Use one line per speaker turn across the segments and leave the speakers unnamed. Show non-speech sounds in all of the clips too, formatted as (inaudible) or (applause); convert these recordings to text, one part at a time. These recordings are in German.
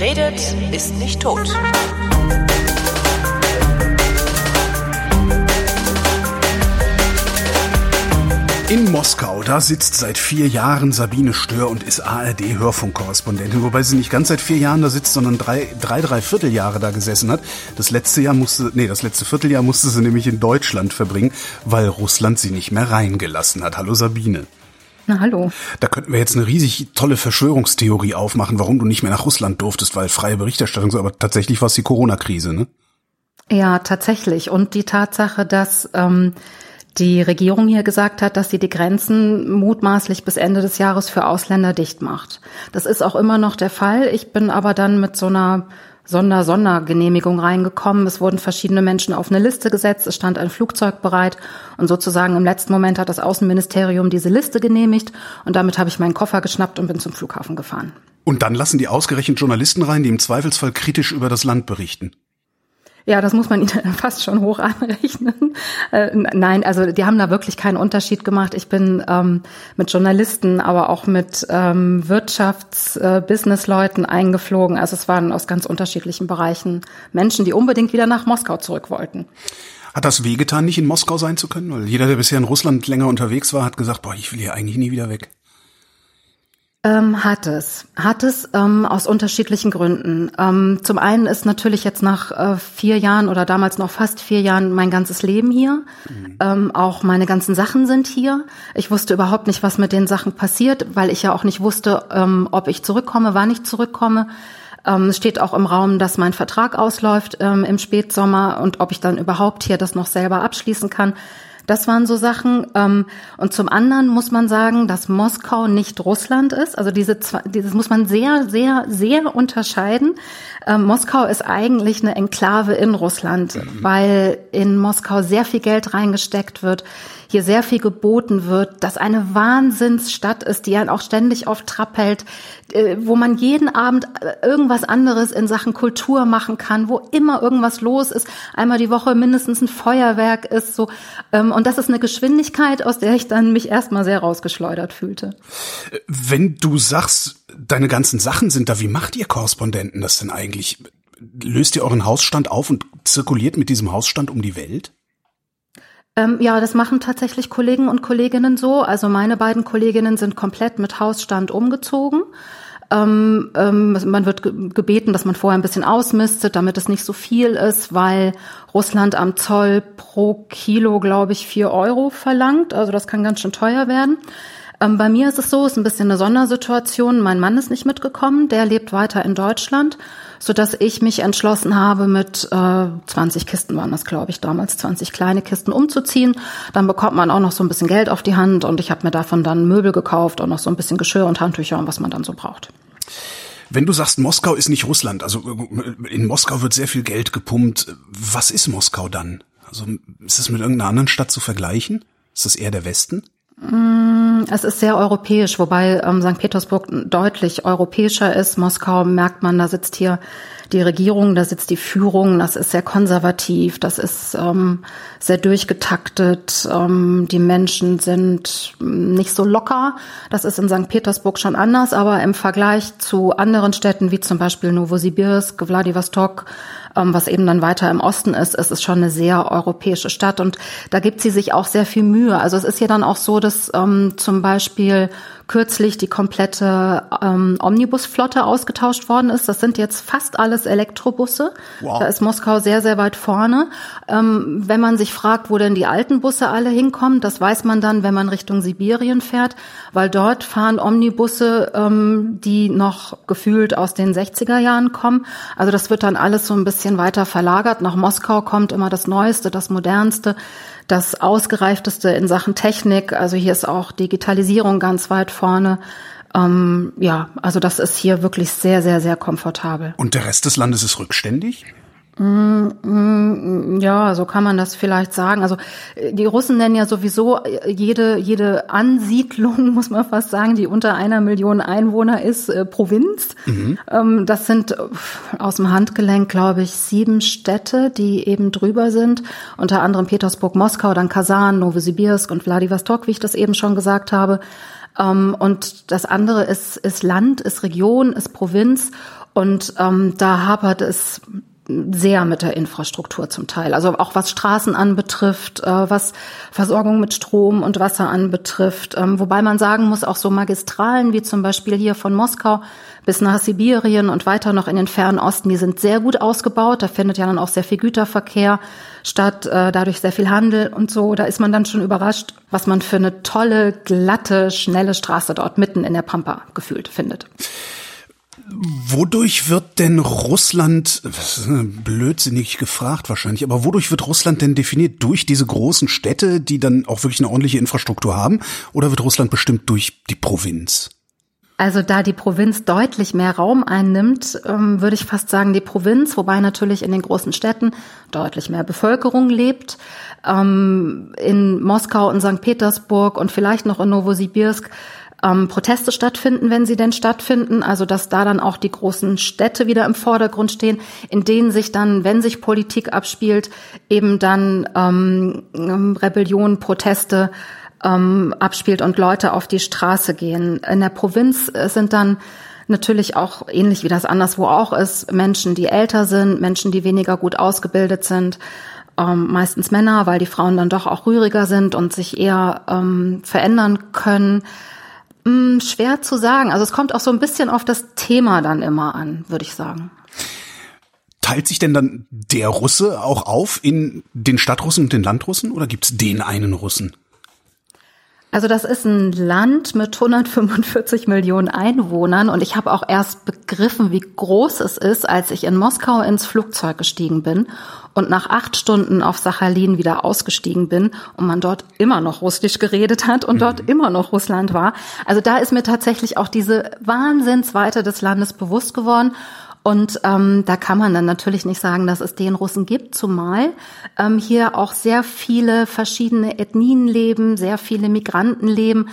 Redet, ist nicht tot.
In Moskau, da sitzt seit vier Jahren Sabine Stör und ist ARD-Hörfunkkorrespondentin, wobei sie nicht ganz seit vier Jahren da sitzt, sondern drei, drei, drei Vierteljahre da gesessen hat. Das letzte Jahr musste, nee, das letzte Vierteljahr musste sie nämlich in Deutschland verbringen, weil Russland sie nicht mehr reingelassen hat. Hallo Sabine.
Na, hallo.
Da könnten wir jetzt eine riesig tolle Verschwörungstheorie aufmachen, warum du nicht mehr nach Russland durftest, weil freie Berichterstattung so, aber tatsächlich war es die Corona-Krise, ne?
Ja, tatsächlich. Und die Tatsache, dass ähm, die Regierung hier gesagt hat, dass sie die Grenzen mutmaßlich bis Ende des Jahres für Ausländer dicht macht. Das ist auch immer noch der Fall. Ich bin aber dann mit so einer Sonder-Sondergenehmigung reingekommen. Es wurden verschiedene Menschen auf eine Liste gesetzt. Es stand ein Flugzeug bereit. Und sozusagen im letzten Moment hat das Außenministerium diese Liste genehmigt. Und damit habe ich meinen Koffer geschnappt und bin zum Flughafen gefahren.
Und dann lassen die ausgerechnet Journalisten rein, die im Zweifelsfall kritisch über das Land berichten.
Ja, das muss man (laughs) ihnen fast schon hoch anrechnen. Äh, nein, also die haben da wirklich keinen Unterschied gemacht. Ich bin ähm, mit Journalisten, aber auch mit ähm, Wirtschafts-Business-Leuten äh, eingeflogen. Also es waren aus ganz unterschiedlichen Bereichen Menschen, die unbedingt wieder nach Moskau zurück wollten.
Hat das wehgetan, nicht in Moskau sein zu können? Weil jeder, der bisher in Russland länger unterwegs war, hat gesagt, boah, ich will hier eigentlich nie wieder weg.
Ähm, hat es. Hat es ähm, aus unterschiedlichen Gründen. Ähm, zum einen ist natürlich jetzt nach äh, vier Jahren oder damals noch fast vier Jahren mein ganzes Leben hier. Mhm. Ähm, auch meine ganzen Sachen sind hier. Ich wusste überhaupt nicht, was mit den Sachen passiert, weil ich ja auch nicht wusste, ähm, ob ich zurückkomme, wann ich zurückkomme. Ähm, es steht auch im Raum, dass mein Vertrag ausläuft im Spätsommer und ob ich dann überhaupt hier das noch selber abschließen kann. Das waren so Sachen. Ähm, und zum anderen muss man sagen, dass Moskau nicht Russland ist. Also diese, dieses muss man sehr, sehr, sehr unterscheiden. Ähm, Moskau ist eigentlich eine Enklave in Russland, mhm. weil in Moskau sehr viel Geld reingesteckt wird hier sehr viel geboten wird, dass eine Wahnsinnsstadt ist, die einen auch ständig auf Trab hält, äh, wo man jeden Abend äh, irgendwas anderes in Sachen Kultur machen kann, wo immer irgendwas los ist, einmal die Woche mindestens ein Feuerwerk ist, so. Ähm, und das ist eine Geschwindigkeit, aus der ich dann mich erstmal sehr rausgeschleudert fühlte.
Wenn du sagst, deine ganzen Sachen sind da, wie macht ihr Korrespondenten das denn eigentlich? Löst ihr euren Hausstand auf und zirkuliert mit diesem Hausstand um die Welt?
Ähm, ja, das machen tatsächlich Kollegen und Kolleginnen so. Also meine beiden Kolleginnen sind komplett mit Hausstand umgezogen. Ähm, ähm, man wird gebeten, dass man vorher ein bisschen ausmistet, damit es nicht so viel ist, weil Russland am Zoll pro Kilo, glaube ich, vier Euro verlangt. Also das kann ganz schön teuer werden. Ähm, bei mir ist es so, ist ein bisschen eine Sondersituation. Mein Mann ist nicht mitgekommen, der lebt weiter in Deutschland so dass ich mich entschlossen habe, mit äh, 20 Kisten waren das, glaube ich, damals 20 kleine Kisten umzuziehen. Dann bekommt man auch noch so ein bisschen Geld auf die Hand und ich habe mir davon dann Möbel gekauft und noch so ein bisschen Geschirr und Handtücher und was man dann so braucht.
Wenn du sagst, Moskau ist nicht Russland, also in Moskau wird sehr viel Geld gepumpt. Was ist Moskau dann? Also ist es mit irgendeiner anderen Stadt zu vergleichen? Ist das eher der Westen?
Mm, es ist sehr europäisch, wobei ähm, St. Petersburg deutlich europäischer ist. Moskau merkt man, da sitzt hier die Regierung, da sitzt die Führung, das ist sehr konservativ, das ist ähm, sehr durchgetaktet, ähm, die Menschen sind nicht so locker. Das ist in St. Petersburg schon anders, aber im Vergleich zu anderen Städten wie zum Beispiel Novosibirsk, Vladivostok, ähm, was eben dann weiter im Osten ist, ist es schon eine sehr europäische Stadt und da gibt sie sich auch sehr viel Mühe. Also es ist ja dann auch so, dass ähm, zum Beispiel kürzlich die komplette ähm, Omnibusflotte ausgetauscht worden ist. Das sind jetzt fast alles Elektrobusse. Wow. Da ist Moskau sehr, sehr weit vorne. Ähm, wenn man sich fragt, wo denn die alten Busse alle hinkommen, das weiß man dann, wenn man Richtung Sibirien fährt, weil dort fahren Omnibusse, ähm, die noch gefühlt aus den 60er Jahren kommen. Also das wird dann alles so ein bisschen weiter verlagert. Nach Moskau kommt immer das Neueste, das Modernste das ausgereifteste in Sachen Technik. Also hier ist auch Digitalisierung ganz weit vorne. Ähm, ja, also das ist hier wirklich sehr, sehr, sehr komfortabel.
Und der Rest des Landes ist rückständig?
Mm, mm, ja, so kann man das vielleicht sagen. Also die Russen nennen ja sowieso jede jede Ansiedlung, (laughs) muss man fast sagen, die unter einer Million Einwohner ist, äh, Provinz. Mhm. Ähm, das sind äh, aus dem Handgelenk, glaube ich, sieben Städte, die eben drüber sind. Unter anderem Petersburg, Moskau, dann Kasan, Novosibirsk und Vladivostok, wie ich das eben schon gesagt habe. Ähm, und das andere ist, ist Land, ist Region, ist Provinz. Und ähm, da hapert es sehr mit der Infrastruktur zum Teil. Also auch was Straßen anbetrifft, äh, was Versorgung mit Strom und Wasser anbetrifft. Ähm, wobei man sagen muss, auch so Magistralen wie zum Beispiel hier von Moskau bis nach Sibirien und weiter noch in den fernen Osten, die sind sehr gut ausgebaut. Da findet ja dann auch sehr viel Güterverkehr statt, äh, dadurch sehr viel Handel und so. Da ist man dann schon überrascht, was man für eine tolle, glatte, schnelle Straße dort mitten in der Pampa gefühlt findet.
Wodurch wird denn Russland, blödsinnig gefragt wahrscheinlich, aber wodurch wird Russland denn definiert? Durch diese großen Städte, die dann auch wirklich eine ordentliche Infrastruktur haben? Oder wird Russland bestimmt durch die Provinz?
Also da die Provinz deutlich mehr Raum einnimmt, ähm, würde ich fast sagen die Provinz, wobei natürlich in den großen Städten deutlich mehr Bevölkerung lebt. Ähm, in Moskau und St. Petersburg und vielleicht noch in Novosibirsk ähm, Proteste stattfinden, wenn sie denn stattfinden. Also dass da dann auch die großen Städte wieder im Vordergrund stehen, in denen sich dann, wenn sich Politik abspielt, eben dann ähm, ähm Rebellion, Proteste ähm, abspielt und Leute auf die Straße gehen. In der Provinz äh, sind dann natürlich auch ähnlich wie das anderswo auch ist, Menschen, die älter sind, Menschen, die weniger gut ausgebildet sind, ähm, meistens Männer, weil die Frauen dann doch auch rühriger sind und sich eher ähm, verändern können. Hm, schwer zu sagen. Also es kommt auch so ein bisschen auf das Thema dann immer an, würde ich sagen.
Teilt sich denn dann der Russe auch auf in den Stadtrussen und den Landrussen oder gibt es den einen Russen?
Also das ist ein Land mit 145 Millionen Einwohnern und ich habe auch erst begriffen, wie groß es ist, als ich in Moskau ins Flugzeug gestiegen bin und nach acht Stunden auf Sachalin wieder ausgestiegen bin und man dort immer noch Russisch geredet hat und dort mhm. immer noch Russland war. Also da ist mir tatsächlich auch diese Wahnsinnsweite des Landes bewusst geworden und ähm, da kann man dann natürlich nicht sagen, dass es den Russen gibt, zumal ähm, hier auch sehr viele verschiedene Ethnien leben, sehr viele Migranten leben.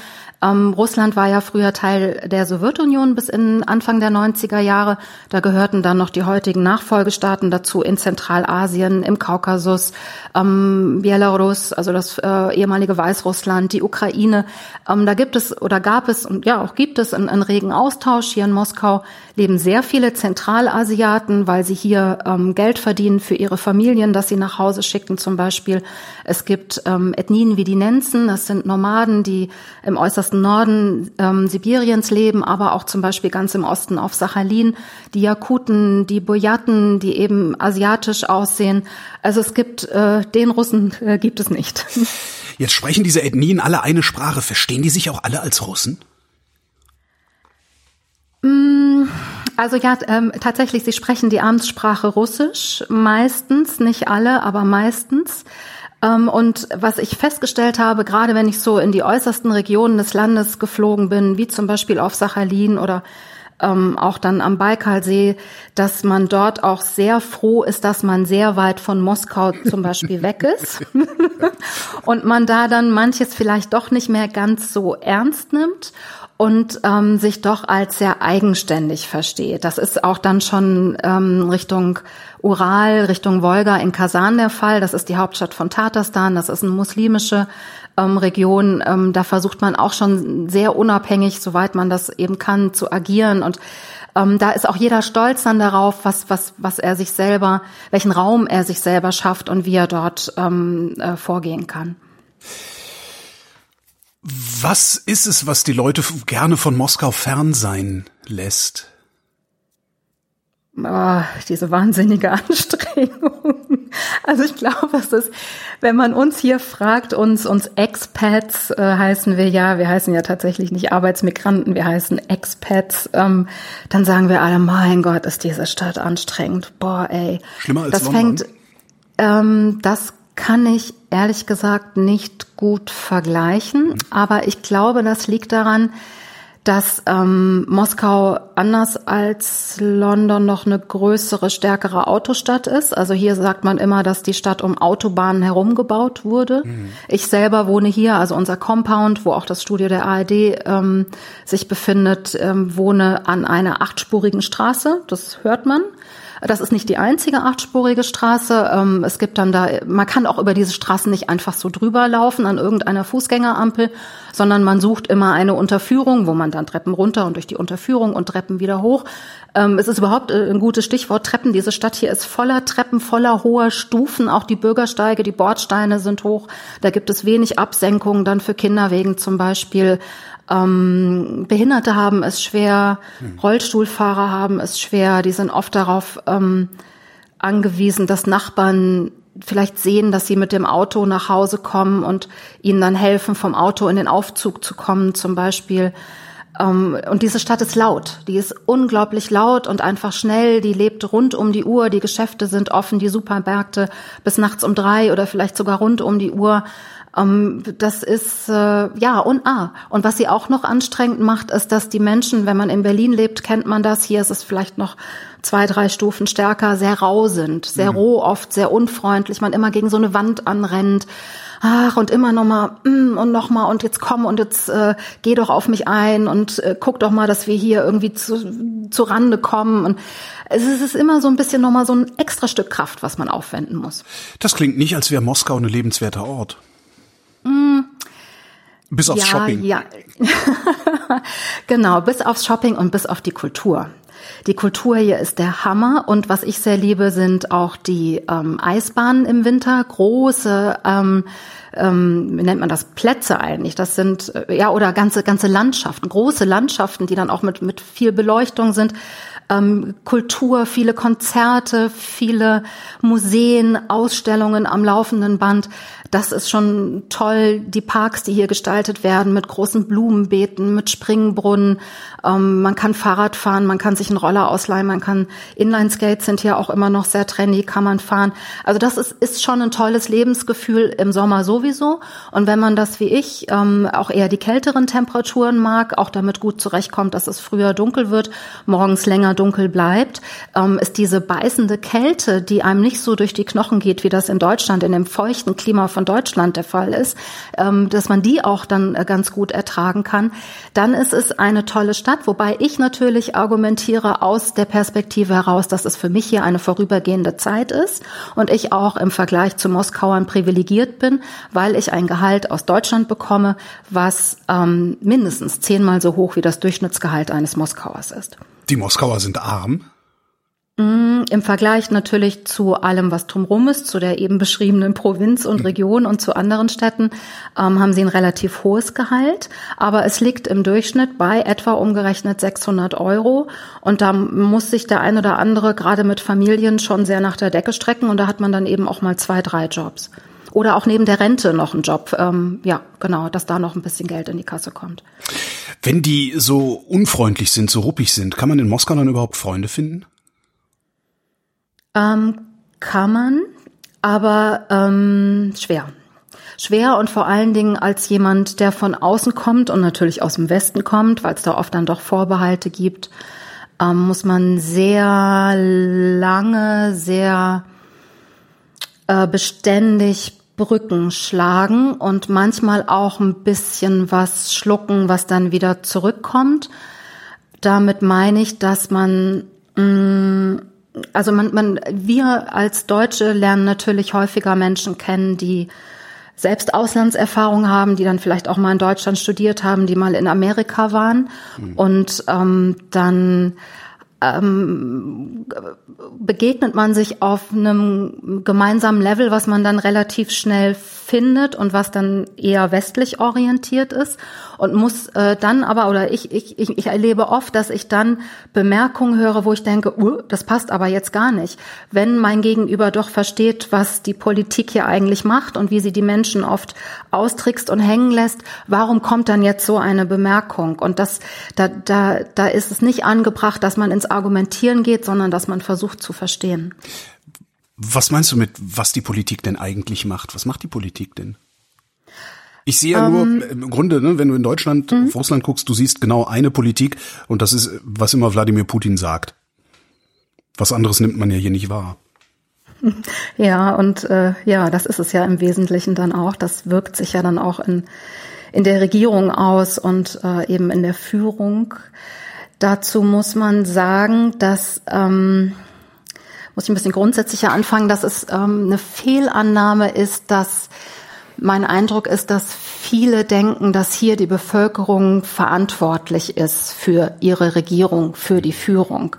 Ähm, Russland war ja früher Teil der Sowjetunion bis in Anfang der 90er Jahre. Da gehörten dann noch die heutigen Nachfolgestaaten dazu in Zentralasien, im Kaukasus, ähm, Belarus, also das äh, ehemalige Weißrussland, die Ukraine. Ähm, da gibt es oder gab es und ja auch gibt es einen, einen regen Austausch. Hier in Moskau leben sehr viele Zentralasiaten, weil sie hier ähm, Geld verdienen für ihre Familien, dass sie nach Hause schicken zum Beispiel. Es gibt ähm, Ethnien wie die Nenzen, das sind Nomaden, die im äußersten äußersten Norden ähm, Sibiriens leben, aber auch zum Beispiel ganz im Osten auf Sachalin, die Jakuten, die Boyaten, die eben asiatisch aussehen. Also es gibt äh, den Russen äh, gibt es nicht. (laughs)
Jetzt sprechen diese Ethnien alle eine Sprache. Verstehen die sich auch alle als Russen?
Mm, also ja, ähm, tatsächlich, sie sprechen die Amtssprache Russisch, meistens, nicht alle, aber meistens. Ähm, und was ich festgestellt habe, gerade wenn ich so in die äußersten Regionen des Landes geflogen bin, wie zum Beispiel auf Sachalin oder ähm, auch dann am Baikalsee, dass man dort auch sehr froh ist, dass man sehr weit von Moskau zum Beispiel weg ist (laughs) und man da dann manches vielleicht doch nicht mehr ganz so ernst nimmt und ähm, sich doch als sehr eigenständig versteht. Das ist auch dann schon ähm, Richtung Ural, Richtung Wolga in Kasan der Fall. Das ist die Hauptstadt von Tatarstan. Das ist eine muslimische ähm, Region. Ähm, da versucht man auch schon sehr unabhängig, soweit man das eben kann, zu agieren und ähm, da ist auch jeder stolz dann darauf, was, was, was er sich selber, welchen Raum er sich selber schafft und wie er dort ähm, äh, vorgehen kann.
Was ist es, was die Leute gerne von Moskau fern sein lässt?
Oh, diese wahnsinnige (laughs) Anstrengung. Also ich glaube, es ist, wenn man uns hier fragt, uns, uns Expats äh, heißen wir ja, wir heißen ja tatsächlich nicht Arbeitsmigranten, wir heißen Expats, ähm, dann sagen wir alle, mein Gott, ist diese Stadt anstrengend. Boah, ey.
Schlimmer als
das
London.
fängt, ähm, das kann ich ehrlich gesagt nicht gut vergleichen, aber ich glaube, das liegt daran, dass ähm, Moskau anders als London noch eine größere, stärkere Autostadt ist. Also hier sagt man immer, dass die Stadt um Autobahnen herum gebaut wurde. Mhm. Ich selber wohne hier, also unser Compound, wo auch das Studio der ARD ähm, sich befindet, ähm, wohne an einer achtspurigen Straße. Das hört man. Das ist nicht die einzige achtspurige Straße. Ähm, es gibt dann da, man kann auch über diese Straßen nicht einfach so drüber laufen an irgendeiner Fußgängerampel, sondern man sucht immer eine Unterführung, wo man dann Treppen runter und durch die Unterführung und Treppen wieder hoch. Ähm, es ist überhaupt äh, ein gutes Stichwort Treppen. Diese Stadt hier ist voller Treppen, voller hoher Stufen. Auch die Bürgersteige, die Bordsteine sind hoch. Da gibt es wenig Absenkungen dann für Kinderwegen zum Beispiel. Ähm, Behinderte haben es schwer, hm. Rollstuhlfahrer haben es schwer. Die sind oft darauf ähm, angewiesen, dass Nachbarn vielleicht sehen, dass sie mit dem Auto nach Hause kommen und ihnen dann helfen, vom Auto in den Aufzug zu kommen zum Beispiel. Ähm, und diese Stadt ist laut. Die ist unglaublich laut und einfach schnell. Die lebt rund um die Uhr. Die Geschäfte sind offen, die Supermärkte bis nachts um drei oder vielleicht sogar rund um die Uhr. Ähm, das ist äh, ja und ah. Und was sie auch noch anstrengend macht, ist, dass die Menschen, wenn man in Berlin lebt, kennt man das. Hier ist es vielleicht noch zwei, drei Stufen stärker, sehr rau sind, sehr mhm. roh oft, sehr unfreundlich, man immer gegen so eine Wand anrennt. Ach, und immer noch mal mm, und noch mal und jetzt komm und jetzt äh, geh doch auf mich ein und äh, guck doch mal, dass wir hier irgendwie zu, zu Rande kommen und es ist, es ist immer so ein bisschen noch mal so ein extra Stück Kraft, was man aufwenden muss.
Das klingt nicht, als wäre Moskau ein lebenswerter Ort. Bis aufs
ja,
Shopping.
Ja, (laughs) genau, bis aufs Shopping und bis auf die Kultur. Die Kultur hier ist der Hammer und was ich sehr liebe, sind auch die ähm, Eisbahnen im Winter, große ähm, ähm, wie nennt man das, Plätze eigentlich. Das sind, äh, ja, oder ganze, ganze Landschaften, große Landschaften, die dann auch mit, mit viel Beleuchtung sind ähm, Kultur, viele Konzerte, viele Museen, Ausstellungen am laufenden Band. Das ist schon toll. Die Parks, die hier gestaltet werden mit großen Blumenbeeten, mit Springbrunnen. Ähm, man kann Fahrrad fahren, man kann sich einen Roller ausleihen, man kann Inlineskates sind hier auch immer noch sehr trendy, kann man fahren. Also das ist, ist schon ein tolles Lebensgefühl im Sommer sowieso. Und wenn man das wie ich ähm, auch eher die kälteren Temperaturen mag, auch damit gut zurechtkommt, dass es früher dunkel wird, morgens länger dunkel bleibt, ähm, ist diese beißende Kälte, die einem nicht so durch die Knochen geht, wie das in Deutschland, in dem feuchten Klima von Deutschland der Fall ist, ähm, dass man die auch dann äh, ganz gut ertragen kann, dann ist es eine tolle Stadt, wobei ich natürlich argumentiere aus der Perspektive heraus, dass es für mich hier eine vorübergehende Zeit ist und ich auch im Vergleich zu Moskauern privilegiert bin, weil ich ein Gehalt aus Deutschland bekomme, was ähm, mindestens zehnmal so hoch wie das Durchschnittsgehalt eines Moskauers ist.
Die Moskauer sind arm.
Mm, Im Vergleich natürlich zu allem, was drumherum ist, zu der eben beschriebenen Provinz und mhm. Region und zu anderen Städten, ähm, haben sie ein relativ hohes Gehalt. Aber es liegt im Durchschnitt bei etwa umgerechnet 600 Euro. Und da muss sich der ein oder andere gerade mit Familien schon sehr nach der Decke strecken. Und da hat man dann eben auch mal zwei, drei Jobs. Oder auch neben der Rente noch einen Job. Ähm, ja, genau, dass da noch ein bisschen Geld in die Kasse kommt.
Wenn die so unfreundlich sind, so ruppig sind, kann man in Moskau dann überhaupt Freunde finden?
Ähm, kann man, aber ähm, schwer. Schwer und vor allen Dingen als jemand, der von außen kommt und natürlich aus dem Westen kommt, weil es da oft dann doch Vorbehalte gibt, ähm, muss man sehr lange, sehr äh, beständig Brücken schlagen und manchmal auch ein bisschen was schlucken, was dann wieder zurückkommt. Damit meine ich, dass man, mh, mm, also man, man, wir als Deutsche lernen natürlich häufiger Menschen kennen, die selbst Auslandserfahrung haben, die dann vielleicht auch mal in Deutschland studiert haben, die mal in Amerika waren mhm. und ähm, dann ähm, begegnet man sich auf einem gemeinsamen Level, was man dann relativ schnell findet und was dann eher westlich orientiert ist und muss äh, dann aber oder ich, ich, ich, ich erlebe oft, dass ich dann Bemerkungen höre, wo ich denke, uh, das passt aber jetzt gar nicht. Wenn mein Gegenüber doch versteht, was die Politik hier eigentlich macht und wie sie die Menschen oft austrickst und hängen lässt, warum kommt dann jetzt so eine Bemerkung? Und das, da, da, da ist es nicht angebracht, dass man ins Argumentieren geht, sondern dass man versucht zu verstehen.
Was meinst du mit, was die Politik denn eigentlich macht? Was macht die Politik denn? Ich sehe ja nur ähm. im Grunde, ne, wenn du in Deutschland mhm. auf Russland guckst, du siehst genau eine Politik und das ist, was immer Wladimir Putin sagt. Was anderes nimmt man ja hier nicht wahr. (laughs)
Ja, und äh, ja, das ist es ja im Wesentlichen dann auch. Das wirkt sich ja dann auch in, in der Regierung aus und äh, eben in der Führung. Dazu muss man sagen, dass ähm, muss ich ein bisschen grundsätzlicher anfangen, dass es ähm, eine Fehlannahme ist, dass mein Eindruck ist, dass viele denken, dass hier die Bevölkerung verantwortlich ist für ihre Regierung, für die Führung.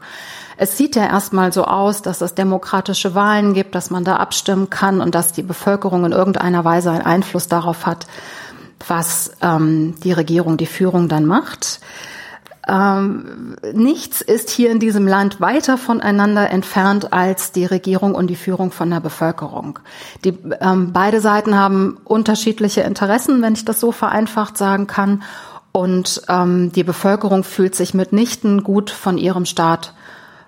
Es sieht ja erstmal so aus, dass es demokratische Wahlen gibt, dass man da abstimmen kann und dass die Bevölkerung in irgendeiner Weise einen Einfluss darauf hat, was ähm, die Regierung, die Führung dann macht. Ähm, nichts ist hier in diesem Land weiter voneinander entfernt als die Regierung und die Führung von der Bevölkerung. Die, ähm, beide Seiten haben unterschiedliche Interessen, wenn ich das so vereinfacht sagen kann. Und ähm, die Bevölkerung fühlt sich mitnichten gut von ihrem Staat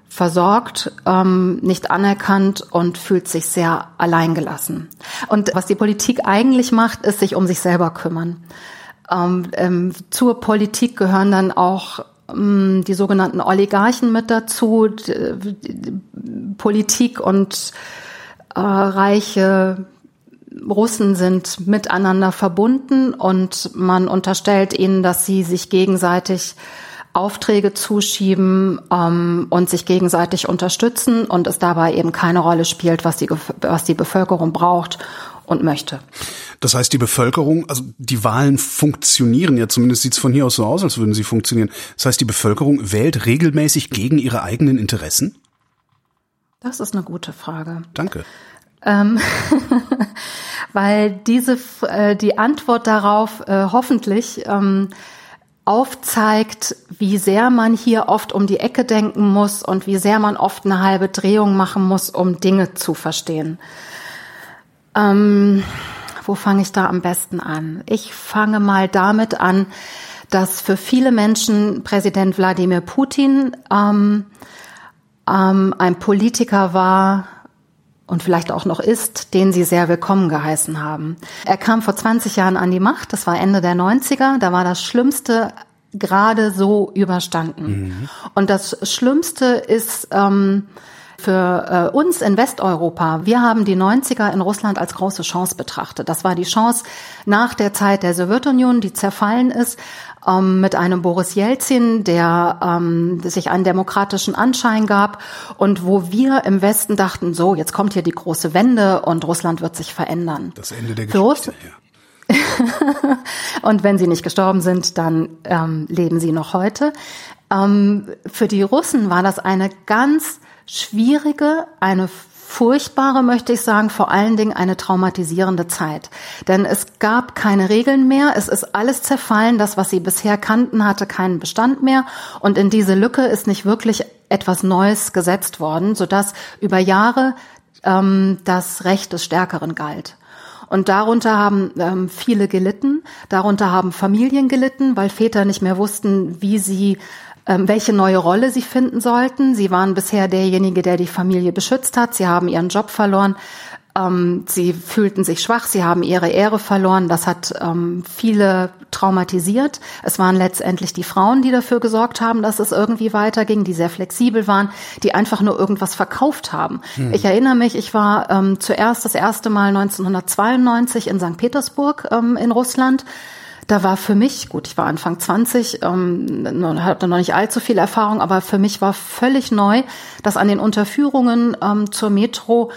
versorgt, ähm, nicht anerkannt und fühlt sich sehr alleingelassen. Und was die Politik eigentlich macht, ist sich um sich selber kümmern. Ähm, ähm, zur Politik gehören dann auch ähm, die sogenannten Oligarchen mit dazu, Politik und äh, reiche Russen sind miteinander verbunden und man unterstellt ihnen, dass sie sich gegenseitig Aufträge zuschieben ähm, und sich gegenseitig unterstützen und es dabei eben keine Rolle spielt, was die, was die Bevölkerung braucht und möchte.
Das heißt, die Bevölkerung, also die Wahlen funktionieren ja, zumindest sieht es von hier aus so aus, als würden sie funktionieren. Das heißt, die Bevölkerung wählt regelmäßig gegen ihre eigenen Interessen?
Das ist eine gute Frage.
Danke.
Ähm, (laughs) weil diese äh, die Antwort darauf äh, hoffentlich ähm, aufzeigt, wie sehr man hier oft um die Ecke denken muss und wie sehr man oft eine halbe Drehung machen muss, um Dinge zu verstehen. Ähm, wo fange ich da am besten an? Ich fange mal damit an, dass für viele Menschen Präsident Wladimir Putin ähm, ähm, ein Politiker war, und vielleicht auch noch ist, den sie sehr willkommen geheißen haben. Er kam vor 20 Jahren an die Macht, das war Ende der 90er, da war das Schlimmste gerade so überstanden. Mhm. Und das Schlimmste ist ähm, für äh, uns in Westeuropa, wir haben die 90er in Russland als große Chance betrachtet. Das war die Chance nach der Zeit der Sowjetunion, die zerfallen ist, ähm, mit einem Boris Jelzin, der ähm, sich einen demokratischen Anschein gab und wo wir im Westen dachten, so, jetzt kommt hier die große Wende und Russland wird sich verändern.
Das Ende der Geschichte, ja. (laughs)
und wenn sie nicht gestorben sind, dann ähm, leben sie noch heute. Ähm, für die Russen war das eine ganz schwierige, eine furchtbare, möchte ich sagen, vor allen Dingen eine traumatisierende Zeit. Denn es gab keine Regeln mehr, es ist alles zerfallen, das, was sie bisher kannten, hatte keinen Bestand mehr und in diese Lücke ist nicht wirklich etwas Neues gesetzt worden, sodass über Jahre ähm, das Recht des Stärkeren galt. Und darunter haben ähm, viele gelitten, darunter haben Familien gelitten, weil Väter nicht mehr wussten, wie sie welche neue Rolle sie finden sollten. Sie waren bisher derjenige, der die Familie beschützt hat. Sie haben ihren Job verloren. Ähm, sie fühlten sich schwach. Sie haben ihre Ehre verloren. Das hat ähm, viele traumatisiert. Es waren letztendlich die Frauen, die dafür gesorgt haben, dass es irgendwie weiterging, die sehr flexibel waren, die einfach nur irgendwas verkauft haben. Hm. Ich erinnere mich, ich war ähm, zuerst das erste Mal 1992 in St. Petersburg ähm, in Russland da war für mich, gut, ich war Anfang 20, ähm, hatte noch nicht allzu viel Erfahrung, aber für mich war völlig neu, dass an den Unterführungen ähm, zur Metro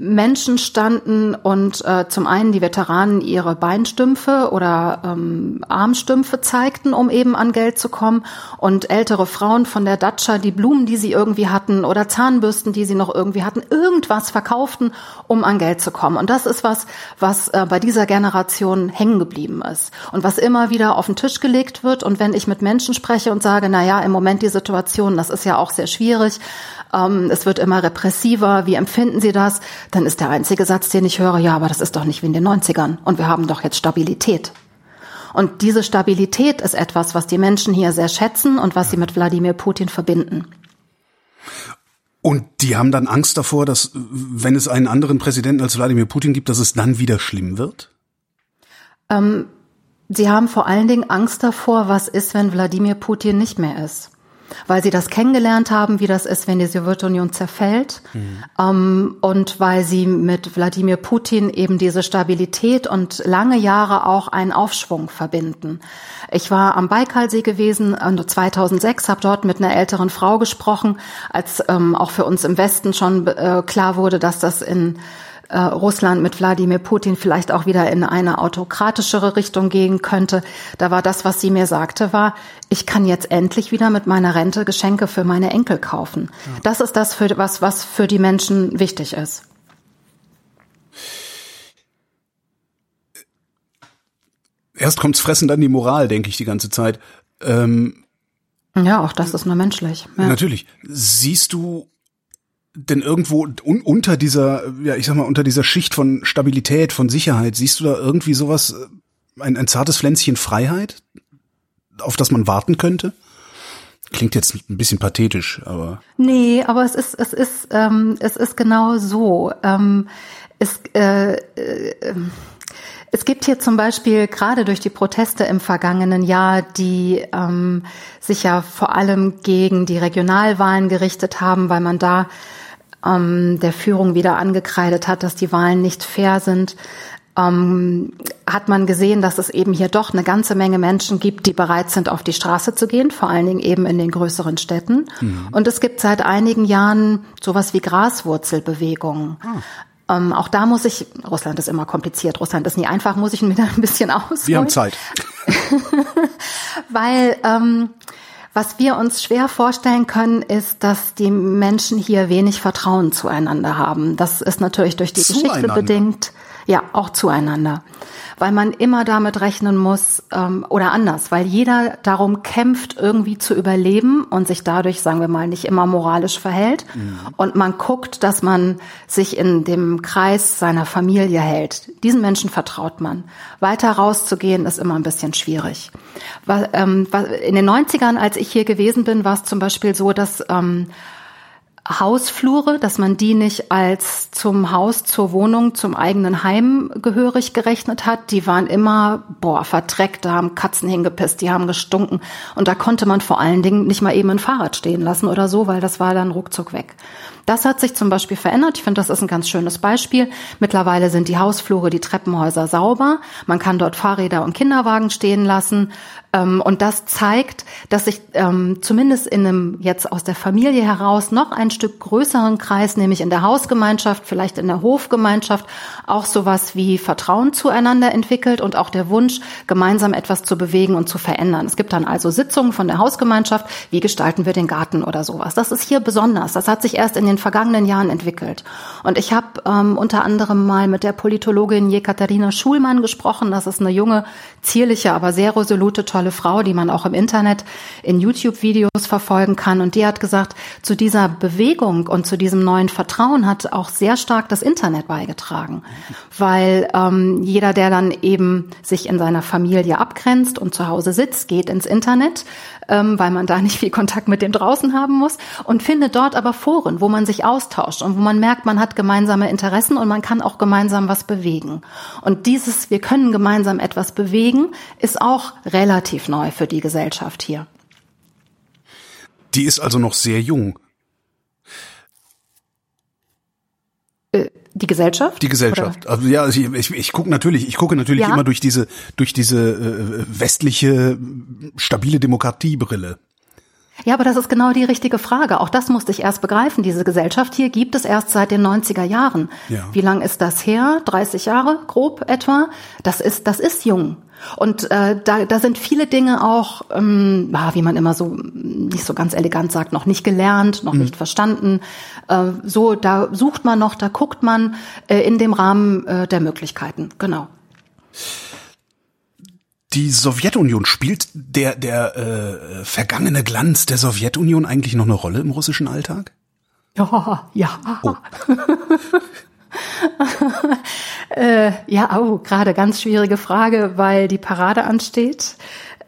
Menschen standen und äh, zum einen die Veteranen ihre Beinstümpfe oder ähm, Armstümpfe zeigten, um eben an Geld zu kommen und ältere Frauen von der Datscha die Blumen, die sie irgendwie hatten oder Zahnbürsten, die sie noch irgendwie hatten, irgendwas verkauften, um an Geld zu kommen. Und das ist was, was äh, bei dieser Generation hängen geblieben ist und was immer wieder auf den Tisch gelegt wird. Und wenn ich mit Menschen spreche und sage, na ja, im Moment die Situation, das ist ja auch sehr schwierig, ähm, es wird immer repressiver, wie empfinden Sie das? Dann ist der einzige Satz, den ich höre, ja, aber das ist doch nicht wie in den 90ern und wir haben doch jetzt Stabilität. Und diese Stabilität ist etwas, was die Menschen hier sehr schätzen und was sie mit Wladimir Putin verbinden.
Und die haben dann Angst davor, dass wenn es einen anderen Präsidenten als Wladimir Putin gibt, dass es dann wieder schlimm wird?
Ähm, sie haben vor allen Dingen Angst davor, was ist, wenn Wladimir Putin nicht mehr ist weil sie das kennengelernt haben, wie das ist, wenn die Sowjetunion zerfällt mhm. ähm, und weil sie mit Wladimir Putin eben diese Stabilität und lange Jahre auch einen Aufschwung verbinden. Ich war am Baikalsee gewesen 2006, habe dort mit einer älteren Frau gesprochen, als ähm, auch für uns im Westen schon äh, klar wurde, dass das in äh, Russland mit Wladimir Putin vielleicht auch wieder in eine autokratischere Richtung gehen könnte. Da war das, was sie mir sagte, war, ich kann jetzt endlich wieder mit meiner Rente Geschenke für meine Enkel kaufen. Ja. Das ist das, für, was, was für die Menschen wichtig ist.
Erst kommt's Fressen, dann die Moral, denke ich die ganze Zeit. Ähm,
ja, auch das ist nur menschlich. Ja.
Natürlich. Siehst du denn irgendwo un unter dieser, ja, ich sag mal, unter dieser Schicht von Stabilität, von Sicherheit, siehst du da irgendwie sowas, äh, ein, ein zartes Pflänzchen Freiheit, auf das man warten könnte? Klingt jetzt ein bisschen pathetisch, aber.
Nee, aber es ist, es ist, ähm, es ist genau so. Ähm, es, äh, äh, es gibt hier zum Beispiel gerade durch die Proteste im vergangenen Jahr, die ähm, sich ja vor allem gegen die Regionalwahlen gerichtet haben, weil man da ähm, der Führung wieder angekreidet hat, dass die Wahlen nicht fair sind, ähm, hat man gesehen, dass es eben hier doch eine ganze Menge Menschen gibt, die bereit sind, auf die Straße zu gehen, vor allen Dingen eben in den größeren Städten. Mhm. Und es gibt seit einigen Jahren sowas wie Graswurzelbewegungen. Ah. Ähm, auch da muss ich, Russland ist immer kompliziert, Russland ist nie einfach, muss ich mir da ein bisschen ausholen.
Wir haben Zeit. (laughs)
Weil ähm, was wir uns schwer vorstellen können, ist, dass die Menschen hier wenig Vertrauen zueinander haben. Das ist natürlich durch die Geschichte bedingt. Ja, auch zueinander weil man immer damit rechnen muss ähm, oder anders, weil jeder darum kämpft, irgendwie zu überleben und sich dadurch, sagen wir mal, nicht immer moralisch verhält. Mhm. Und man guckt, dass man sich in dem Kreis seiner Familie hält. Diesen Menschen vertraut man. Weiter rauszugehen ist immer ein bisschen schwierig. Ähm, in den 90ern, als ich hier gewesen bin, war es zum Beispiel so, dass ähm, Hausflure, dass man die nicht als zum Haus, zur Wohnung, zum eigenen Heim gehörig gerechnet hat. Die waren immer, boah, verdreckt, da haben Katzen hingepisst, die haben gestunken. Und da konnte man vor allen Dingen nicht mal eben ein Fahrrad stehen lassen oder so, weil das war dann ruckzuck weg. Das hat sich zum Beispiel verändert. Ich finde, das ist ein ganz schönes Beispiel. Mittlerweile sind die Hausflure, die Treppenhäuser sauber. Man kann dort Fahrräder und Kinderwagen stehen lassen. Ähm, und das zeigt, dass sich ähm, zumindest in einem jetzt aus der Familie heraus noch ein Stück größeren Kreis, nämlich in der Hausgemeinschaft, vielleicht in der Hofgemeinschaft, auch sowas wie Vertrauen zueinander entwickelt und auch der Wunsch, gemeinsam etwas zu bewegen und zu verändern. Es gibt dann also Sitzungen von der Hausgemeinschaft, wie gestalten wir den Garten oder sowas. Das ist hier besonders. Das hat sich erst in den vergangenen Jahren entwickelt. Und ich habe ähm, unter anderem mal mit der Politologin Jekaterina Schulmann gesprochen. Das ist eine junge, zierliche, aber sehr resolute, tolle Frau, die man auch im Internet in YouTube-Videos verfolgen kann. Und die hat gesagt, zu dieser Bewegung und zu diesem neuen Vertrauen hat auch sehr stark das Internet beigetragen. Weil ähm, jeder, der dann eben sich in seiner Familie abgrenzt und zu Hause sitzt, geht ins Internet, ähm, weil man da nicht viel Kontakt mit dem draußen haben muss und findet dort aber Foren, wo man sich austauscht und wo man merkt, man hat gemeinsame Interessen und man kann auch gemeinsam was bewegen. Und dieses, wir können gemeinsam etwas bewegen, ist auch relativ neu für die Gesellschaft hier.
Die ist also noch sehr jung.
Äh, die Gesellschaft?
Die Gesellschaft. Oder? Also ja, ich, ich, ich gucke natürlich, ich gucke natürlich ja? immer durch diese durch diese äh, westliche stabile Demokratiebrille.
Ja, aber das ist genau die richtige Frage. Auch das musste ich erst begreifen. Diese Gesellschaft hier gibt es erst seit den 90er Jahren. Ja. Wie lang ist das her? 30 Jahre, grob etwa? Das ist, das ist jung. Und äh, da, da sind viele Dinge auch, ähm, wie man immer so nicht so ganz elegant sagt, noch nicht gelernt, noch mhm. nicht verstanden. Äh, so, da sucht man noch, da guckt man äh, in dem Rahmen äh, der Möglichkeiten. Genau
die Sowjetunion spielt der der äh, vergangene Glanz der Sowjetunion eigentlich noch eine Rolle im russischen Alltag?
Ja, ja. Oh. (laughs) äh, ja, oh, gerade ganz schwierige Frage, weil die Parade ansteht.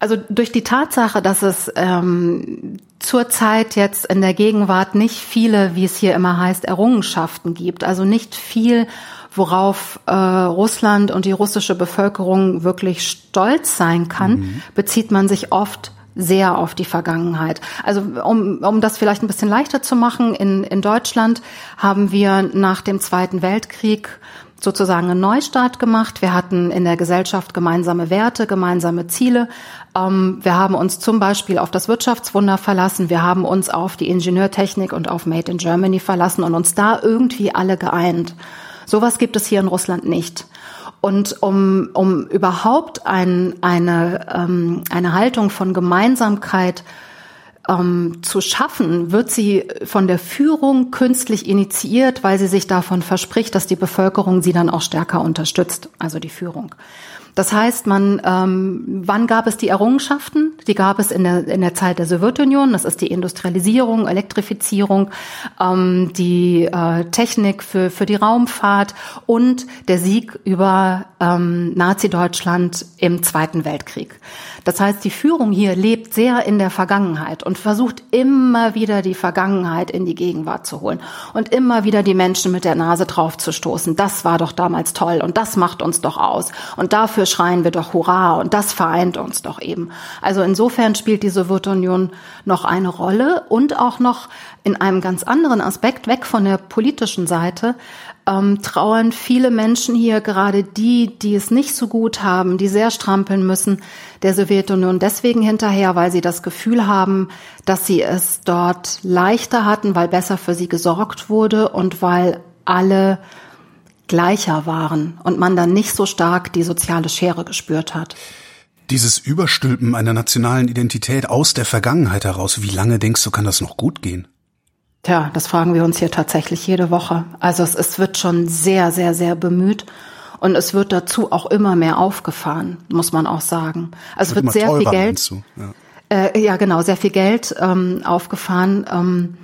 Also durch die Tatsache, dass es ähm, zurzeit jetzt in der Gegenwart nicht viele, wie es hier immer heißt, Errungenschaften gibt, also nicht viel worauf äh, Russland und die russische Bevölkerung wirklich stolz sein kann, mhm. bezieht man sich oft sehr auf die Vergangenheit. Also um, um das vielleicht ein bisschen leichter zu machen, in, in Deutschland haben wir nach dem Zweiten Weltkrieg sozusagen einen Neustart gemacht. Wir hatten in der Gesellschaft gemeinsame Werte, gemeinsame Ziele. Ähm, wir haben uns zum Beispiel auf das Wirtschaftswunder verlassen. Wir haben uns auf die Ingenieurtechnik und auf Made in Germany verlassen und uns da irgendwie alle geeint. Sowas gibt es hier in Russland nicht. Und um, um überhaupt ein, eine, ähm, eine Haltung von Gemeinsamkeit ähm, zu schaffen, wird sie von der Führung künstlich initiiert, weil sie sich davon verspricht, dass die Bevölkerung sie dann auch stärker unterstützt, also die Führung. Das heißt, man, ähm, wann gab es die Errungenschaften? Die gab es in der, in der Zeit der Sowjetunion. Das ist die Industrialisierung, Elektrifizierung, ähm, die äh, Technik für, für die Raumfahrt und der Sieg über ähm, Nazi-Deutschland im Zweiten Weltkrieg. Das heißt, die Führung hier lebt sehr in der Vergangenheit und versucht immer wieder die Vergangenheit in die Gegenwart zu holen und immer wieder die Menschen mit der Nase drauf zu stoßen. Das war doch damals toll und das macht uns doch aus und dafür schreien wir doch Hurra und das vereint uns doch eben. Also insofern spielt die Sowjetunion noch eine Rolle und auch noch in einem ganz anderen Aspekt, weg von der politischen Seite, ähm, trauern viele Menschen hier, gerade die, die es nicht so gut haben, die sehr strampeln müssen, der Sowjetunion deswegen hinterher, weil sie das Gefühl haben, dass sie es dort leichter hatten, weil besser für sie gesorgt wurde und weil alle gleicher waren und man dann nicht so stark die soziale Schere gespürt hat.
Dieses Überstülpen einer nationalen Identität aus der Vergangenheit heraus, wie lange denkst du, kann das noch gut gehen?
Tja, das fragen wir uns hier tatsächlich jede Woche. Also es, es wird schon sehr, sehr, sehr bemüht. Und es wird dazu auch immer mehr aufgefahren, muss man auch sagen. Also es wird, sehr viel Geld. Ja. Äh, ja, genau, sehr viel Geld ähm, aufgefahren. Ähm,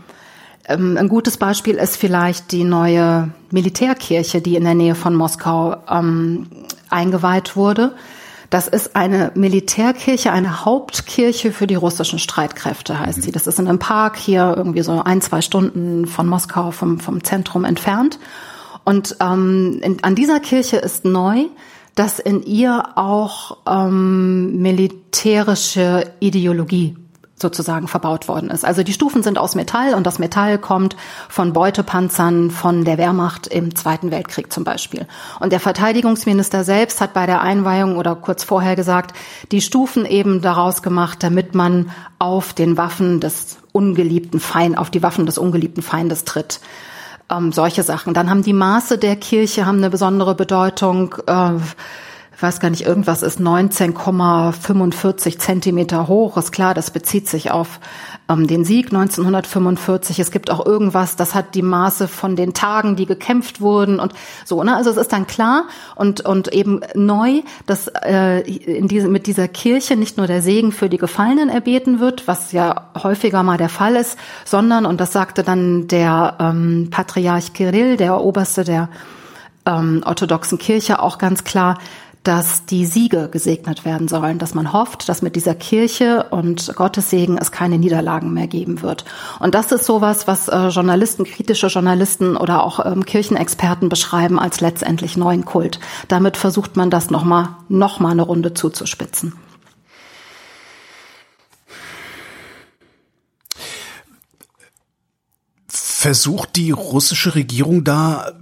ein gutes Beispiel ist vielleicht die neue Militärkirche, die in der Nähe von Moskau ähm, eingeweiht wurde. Das ist eine Militärkirche, eine Hauptkirche für die russischen Streitkräfte, heißt mhm. sie. Das ist in einem Park hier irgendwie so ein, zwei Stunden von Moskau, vom, vom Zentrum entfernt. Und ähm, in, an dieser Kirche ist neu, dass in ihr auch ähm, militärische Ideologie sozusagen verbaut worden ist. Also die Stufen sind aus Metall und das Metall kommt von Beutepanzern von der Wehrmacht im Zweiten Weltkrieg zum Beispiel. Und der Verteidigungsminister selbst hat bei der Einweihung oder kurz vorher gesagt, die Stufen eben daraus gemacht, damit man auf den Waffen des ungeliebten Feind, auf die Waffen des ungeliebten Feindes tritt. Ähm, solche Sachen. Dann haben die Maße der Kirche haben eine besondere Bedeutung. Äh, ich weiß gar nicht, irgendwas ist 19,45 Zentimeter hoch. Ist klar, das bezieht sich auf ähm, den Sieg 1945. Es gibt auch irgendwas, das hat die Maße von den Tagen, die gekämpft wurden und so. Ne? Also es ist dann klar und und eben neu, dass äh, in diese, mit dieser Kirche nicht nur der Segen für die Gefallenen erbeten wird, was ja häufiger mal der Fall ist, sondern und das sagte dann der ähm, Patriarch Kirill, der Oberste der ähm, orthodoxen Kirche, auch ganz klar dass die Siege gesegnet werden sollen, dass man hofft, dass mit dieser Kirche und Gottes Segen es keine Niederlagen mehr geben wird. Und das ist sowas, was äh, Journalisten, kritische Journalisten oder auch ähm, Kirchenexperten beschreiben als letztendlich neuen Kult. Damit versucht man das nochmal, noch mal eine Runde zuzuspitzen.
Versucht die russische Regierung da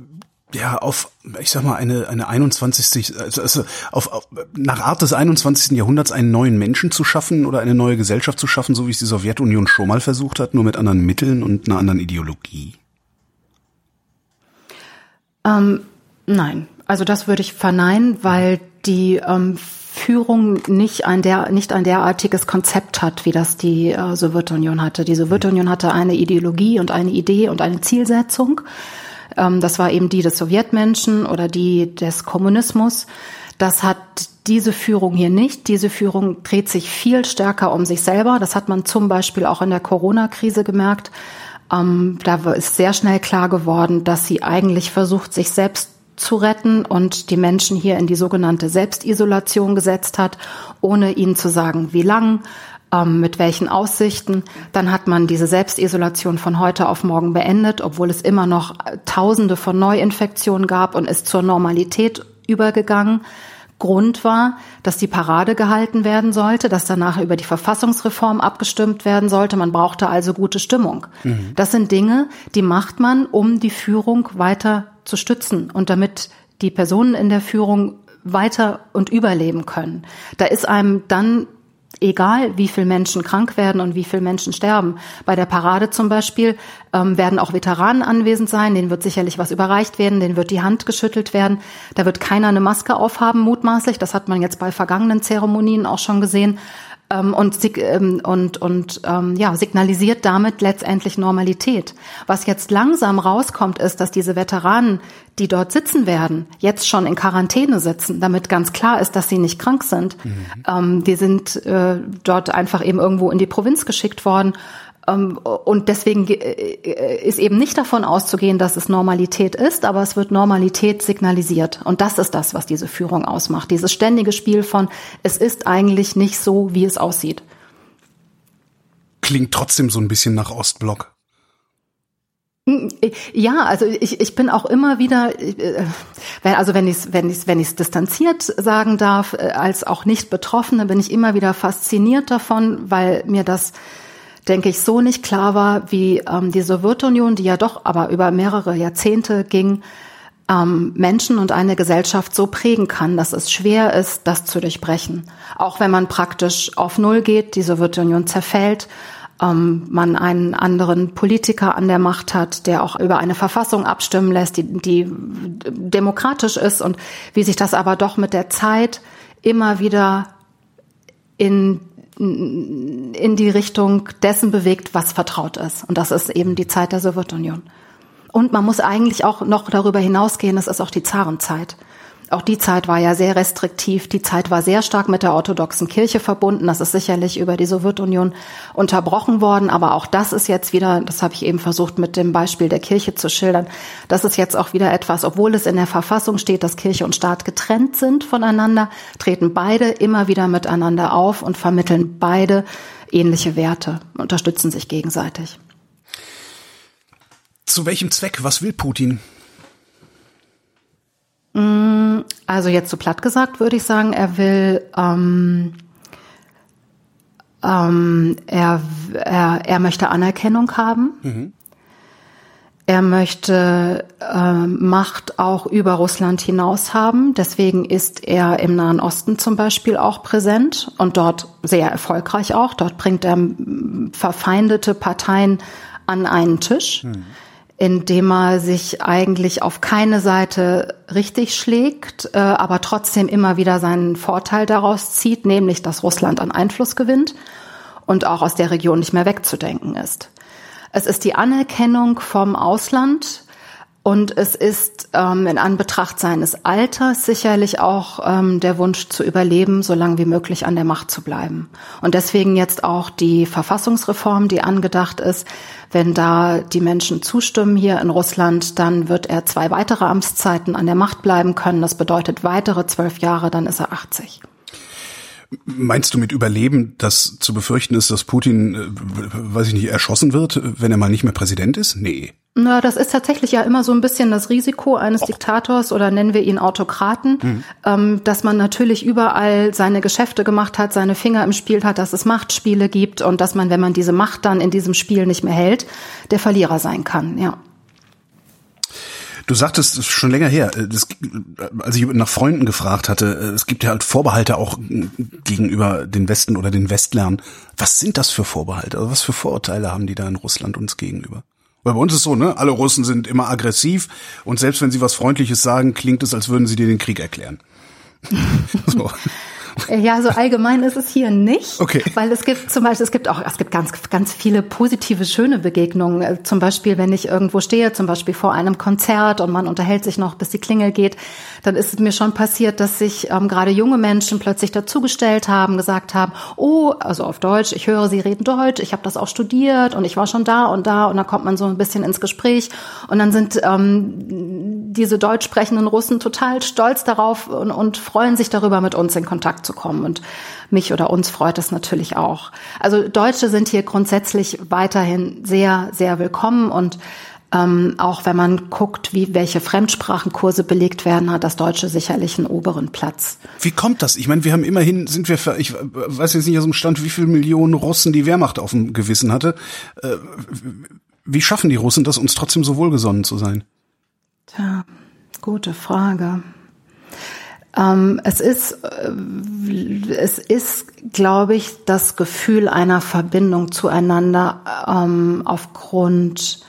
ja, auf, ich sag mal, eine, eine 21. Also, also auf, auf, nach Art des 21. Jahrhunderts einen neuen Menschen zu schaffen oder eine neue Gesellschaft zu schaffen, so wie es die Sowjetunion schon mal versucht hat, nur mit anderen Mitteln und einer anderen Ideologie?
Ähm, nein, also das würde ich verneinen, weil die ähm, Führung nicht ein, der, nicht ein derartiges Konzept hat, wie das die äh, Sowjetunion hatte. Die Sowjetunion hatte eine Ideologie und eine Idee und eine Zielsetzung. Ähm, das war eben die des Sowjetmenschen oder die des Kommunismus. Das hat diese Führung hier nicht. Diese Führung dreht sich viel stärker um sich selber. Das hat man zum Beispiel auch in der Corona-Krise gemerkt. Ähm, da ist sehr schnell klar geworden, dass sie eigentlich versucht, sich selbst zu retten und die Menschen hier in die sogenannte Selbstisolation gesetzt hat, ohne ihnen zu sagen, wie lang, ähm, mit welchen Aussichten. Dann hat man diese Selbstisolation von heute auf morgen beendet, obwohl es immer noch Tausende von Neuinfektionen gab und ist zur Normalität übergegangen. Grund war, dass die Parade gehalten werden sollte, dass danach über die Verfassungsreform abgestimmt werden sollte. Man brauchte also gute Stimmung. Mhm. Das sind Dinge, die macht man, um die Führung weiter zu stützen und damit die Personen in der Führung weiter und überleben können. Da ist einem dann egal wie viele Menschen krank werden und wie viele Menschen sterben. Bei der Parade zum Beispiel ähm, werden auch Veteranen anwesend sein, denen wird sicherlich was überreicht werden, denen wird die Hand geschüttelt werden. Da wird keiner eine Maske aufhaben, mutmaßlich. Das hat man jetzt bei vergangenen Zeremonien auch schon gesehen ähm, und, ähm, und, und ähm, ja, signalisiert damit letztendlich Normalität. Was jetzt langsam rauskommt, ist, dass diese Veteranen, die dort sitzen werden, jetzt schon in Quarantäne sitzen, damit ganz klar ist, dass sie nicht krank sind. Mhm. Ähm, die sind äh, dort einfach eben irgendwo in die Provinz geschickt worden und deswegen äh, ist eben nicht davon auszugehen, dass es Normalität ist, aber es wird Normalität signalisiert. Und das ist das, was diese Führung ausmacht. Dieses ständige Spiel von, es ist eigentlich nicht so, wie es aussieht.
Klingt trotzdem so ein bisschen nach Ostblock.
Hm, ja, also ich, ich bin auch immer wieder, äh, also wenn ich es wenn ich's, wenn ich's distanziert sagen darf, äh, als auch nicht Betroffene, bin ich immer wieder fasziniert davon, weil mir das denke ich, so nicht klar war, wie ähm, die Sowjetunion, die ja doch aber über mehrere Jahrzehnte ging, ähm, Menschen und eine Gesellschaft so prägen kann, dass es schwer ist, das zu durchbrechen. Auch wenn man praktisch auf Null geht, die Sowjetunion zerfällt, ähm, man einen anderen Politiker an der Macht hat, der auch über eine Verfassung abstimmen lässt, die, die demokratisch ist und wie sich das aber doch mit der Zeit immer wieder in in die Richtung dessen bewegt, was vertraut ist. Und das ist eben die Zeit der Sowjetunion. Und man muss eigentlich auch noch darüber hinausgehen, es ist auch die Zarenzeit. Auch die Zeit war ja sehr restriktiv. Die Zeit war sehr stark mit der orthodoxen Kirche verbunden. Das ist sicherlich über die Sowjetunion unterbrochen worden. Aber auch das ist jetzt wieder, das habe ich eben versucht mit dem Beispiel der Kirche zu schildern, das ist jetzt auch wieder etwas, obwohl es in der Verfassung steht, dass Kirche und Staat getrennt sind voneinander, treten beide immer wieder miteinander auf und vermitteln beide ähnliche Werte, unterstützen sich gegenseitig.
Zu welchem Zweck? Was will Putin?
Also jetzt so platt gesagt würde ich sagen, er will, ähm, ähm, er, er, er möchte Anerkennung haben. Mhm. Er möchte äh, Macht auch über Russland hinaus haben. Deswegen ist er im Nahen Osten zum Beispiel auch präsent und dort sehr erfolgreich auch. Dort bringt er verfeindete Parteien an einen Tisch. Mhm indem er sich eigentlich auf keine Seite richtig schlägt, äh, aber trotzdem immer wieder seinen Vorteil daraus zieht, nämlich dass Russland an Einfluss gewinnt und auch aus der Region nicht mehr wegzudenken ist. Es ist die Anerkennung vom Ausland und es ist ähm, in Anbetracht seines Alters sicherlich auch ähm, der Wunsch zu überleben, so lange wie möglich an der Macht zu bleiben. Und deswegen jetzt auch die Verfassungsreform, die angedacht ist. Wenn da die Menschen zustimmen hier in Russland, dann wird er zwei weitere Amtszeiten an der Macht bleiben können. Das bedeutet weitere zwölf Jahre, dann ist er 80.
Meinst du mit Überleben, dass zu befürchten ist, dass Putin, äh, weiß ich nicht, erschossen wird, wenn er mal nicht mehr Präsident ist? Nee.
Na, das ist tatsächlich ja immer so ein bisschen das Risiko eines Och. Diktators oder nennen wir ihn Autokraten, mhm. ähm, dass man natürlich überall seine Geschäfte gemacht hat, seine Finger im Spiel hat, dass es Machtspiele gibt und dass man, wenn man diese Macht dann in diesem Spiel nicht mehr hält, der Verlierer sein kann, ja.
Du sagtest schon länger her, äh, das, als ich nach Freunden gefragt hatte, äh, es gibt ja halt Vorbehalte auch gegenüber den Westen oder den Westlern. Was sind das für Vorbehalte? Also was für Vorurteile haben die da in Russland uns gegenüber? Weil bei uns ist so, ne? Alle Russen sind immer aggressiv und selbst wenn sie was Freundliches sagen, klingt es, als würden sie dir den Krieg erklären. (laughs)
so. Ja, so allgemein ist es hier nicht. Okay. Weil es gibt zum Beispiel, es gibt auch, es gibt ganz, ganz viele positive, schöne Begegnungen. Äh, zum Beispiel, wenn ich irgendwo stehe, zum Beispiel vor einem Konzert und man unterhält sich noch, bis die Klingel geht, dann ist es mir schon passiert, dass sich ähm, gerade junge Menschen plötzlich dazugestellt haben, gesagt haben, oh, also auf Deutsch, ich höre, Sie reden Deutsch, ich habe das auch studiert und ich war schon da und da und dann kommt man so ein bisschen ins Gespräch und dann sind ähm, diese deutsch sprechenden Russen total stolz darauf und, und freuen sich darüber, mit uns in Kontakt zu kommen. Und mich oder uns freut es natürlich auch. Also Deutsche sind hier grundsätzlich weiterhin sehr, sehr willkommen und ähm, auch wenn man guckt, wie welche Fremdsprachenkurse belegt werden, hat das Deutsche sicherlich einen oberen Platz.
Wie kommt das? Ich meine, wir haben immerhin, sind wir, ich weiß jetzt nicht aus dem Stand, wie viele Millionen Russen die Wehrmacht auf dem Gewissen hatte. Äh, wie schaffen die Russen das, uns trotzdem so wohlgesonnen zu sein?
Tja, gute Frage. Ähm, es ist, äh, es ist, glaube ich, das Gefühl einer Verbindung zueinander ähm, aufgrund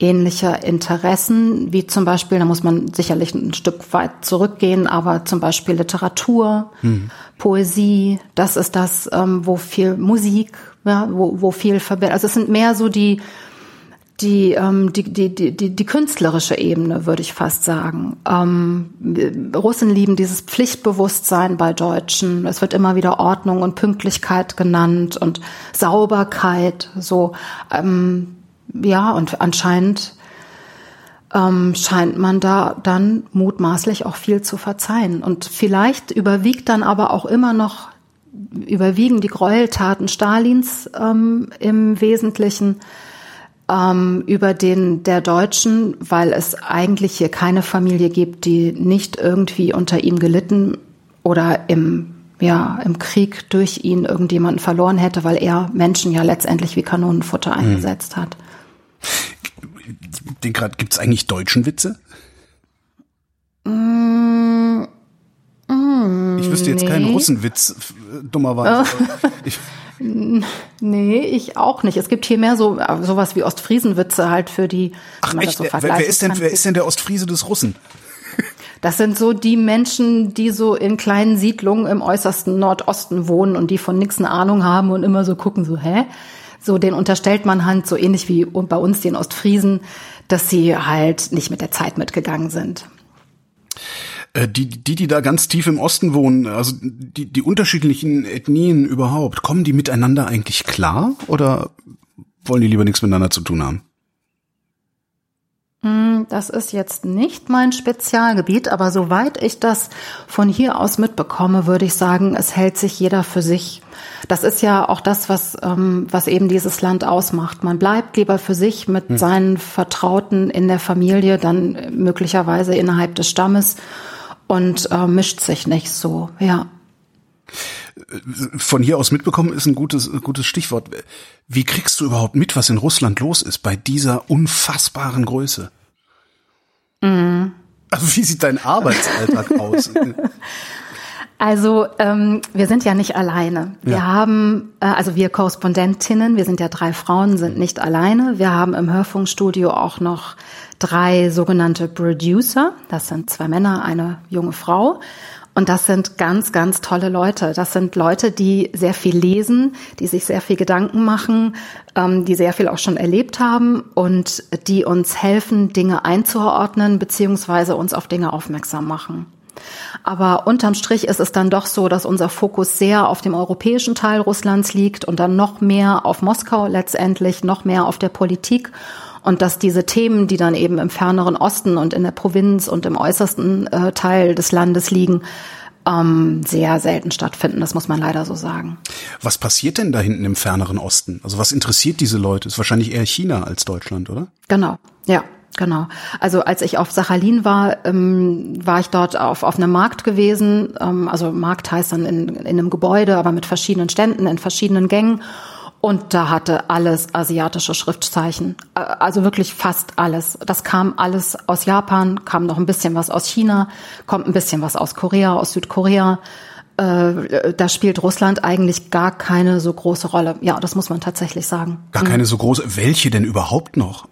ähnlicher Interessen, wie zum Beispiel, da muss man sicherlich ein Stück weit zurückgehen, aber zum Beispiel Literatur, hm. Poesie, das ist das, ähm, wo viel Musik, ja, wo, wo viel verbindet. Also es sind mehr so die die, ähm, die, die, die, die, die künstlerische Ebene, würde ich fast sagen. Ähm, Russen lieben dieses Pflichtbewusstsein bei Deutschen. Es wird immer wieder Ordnung und Pünktlichkeit genannt und Sauberkeit. So, ähm, ja, und anscheinend ähm, scheint man da dann mutmaßlich auch viel zu verzeihen. Und vielleicht überwiegt dann aber auch immer noch überwiegen die Gräueltaten Stalins ähm, im Wesentlichen ähm, über den der Deutschen, weil es eigentlich hier keine Familie gibt, die nicht irgendwie unter ihm gelitten oder im ja, im Krieg durch ihn irgendjemanden verloren hätte, weil er Menschen ja letztendlich wie Kanonenfutter mhm. eingesetzt hat.
Den gerade gibt's eigentlich deutschen Witze?
Mm, mm,
ich wüsste jetzt nee. keinen Russenwitz, dummerweise. (laughs)
ich, (laughs) Nee, ich auch nicht. Es gibt hier mehr so sowas wie Ostfriesenwitze halt für die.
Ach echt? So wer, wer, ist denn, wer ist denn der Ostfriese des Russen? (laughs)
Das sind so die Menschen, die so in kleinen Siedlungen im äußersten Nordosten wohnen und die von nichts eine Ahnung haben und immer so gucken, so, hä? So, den unterstellt man halt so ähnlich wie bei uns den Ostfriesen, dass sie halt nicht mit der Zeit mitgegangen sind.
Äh, die, die, die da ganz tief im Osten wohnen, also die, die unterschiedlichen Ethnien überhaupt, kommen die miteinander eigentlich klar oder wollen die lieber nichts miteinander zu tun haben?
Hm, das ist jetzt nicht mein Spezialgebiet, aber soweit ich das von hier aus mitbekomme, würde ich sagen, es hält sich jeder für sich. Das ist ja auch das, was, ähm, was eben dieses Land ausmacht. Man bleibt lieber für sich mit hm. seinen Vertrauten in der Familie, dann möglicherweise innerhalb des Stammes und äh, mischt sich nicht so, ja.
Von hier aus mitbekommen ist ein gutes, gutes Stichwort. Wie kriegst du überhaupt mit, was in Russland los ist bei dieser unfassbaren Größe? Mhm. Also wie sieht dein Arbeitsalltag (laughs) aus?
Also ähm, wir sind ja nicht alleine. Wir ja. haben, äh, also wir Korrespondentinnen, wir sind ja drei Frauen, sind nicht alleine. Wir haben im Hörfunkstudio auch noch drei sogenannte Producer. Das sind zwei Männer, eine junge Frau. Und das sind ganz, ganz tolle Leute. Das sind Leute, die sehr viel lesen, die sich sehr viel Gedanken machen, ähm, die sehr viel auch schon erlebt haben und die uns helfen, Dinge einzuordnen beziehungsweise uns auf Dinge aufmerksam machen. Aber unterm Strich ist es dann doch so, dass unser Fokus sehr auf dem europäischen Teil Russlands liegt und dann noch mehr auf Moskau letztendlich, noch mehr auf der Politik und dass diese Themen, die dann eben im ferneren Osten und in der Provinz und im äußersten äh, Teil des Landes liegen, ähm, sehr selten stattfinden. Das muss man leider so sagen.
Was passiert denn da hinten im ferneren Osten? Also was interessiert diese Leute? Ist wahrscheinlich eher China als Deutschland, oder?
Genau, ja. Genau. Also als ich auf Sachalin war, ähm, war ich dort auf, auf einem Markt gewesen. Ähm, also Markt heißt dann in, in einem Gebäude, aber mit verschiedenen Ständen, in verschiedenen Gängen. Und da hatte alles asiatische Schriftzeichen. Äh, also wirklich fast alles. Das kam alles aus Japan, kam noch ein bisschen was aus China, kommt ein bisschen was aus Korea, aus Südkorea. Äh, da spielt Russland eigentlich gar keine so große Rolle. Ja, das muss man tatsächlich sagen.
Gar keine so große. Welche denn überhaupt noch?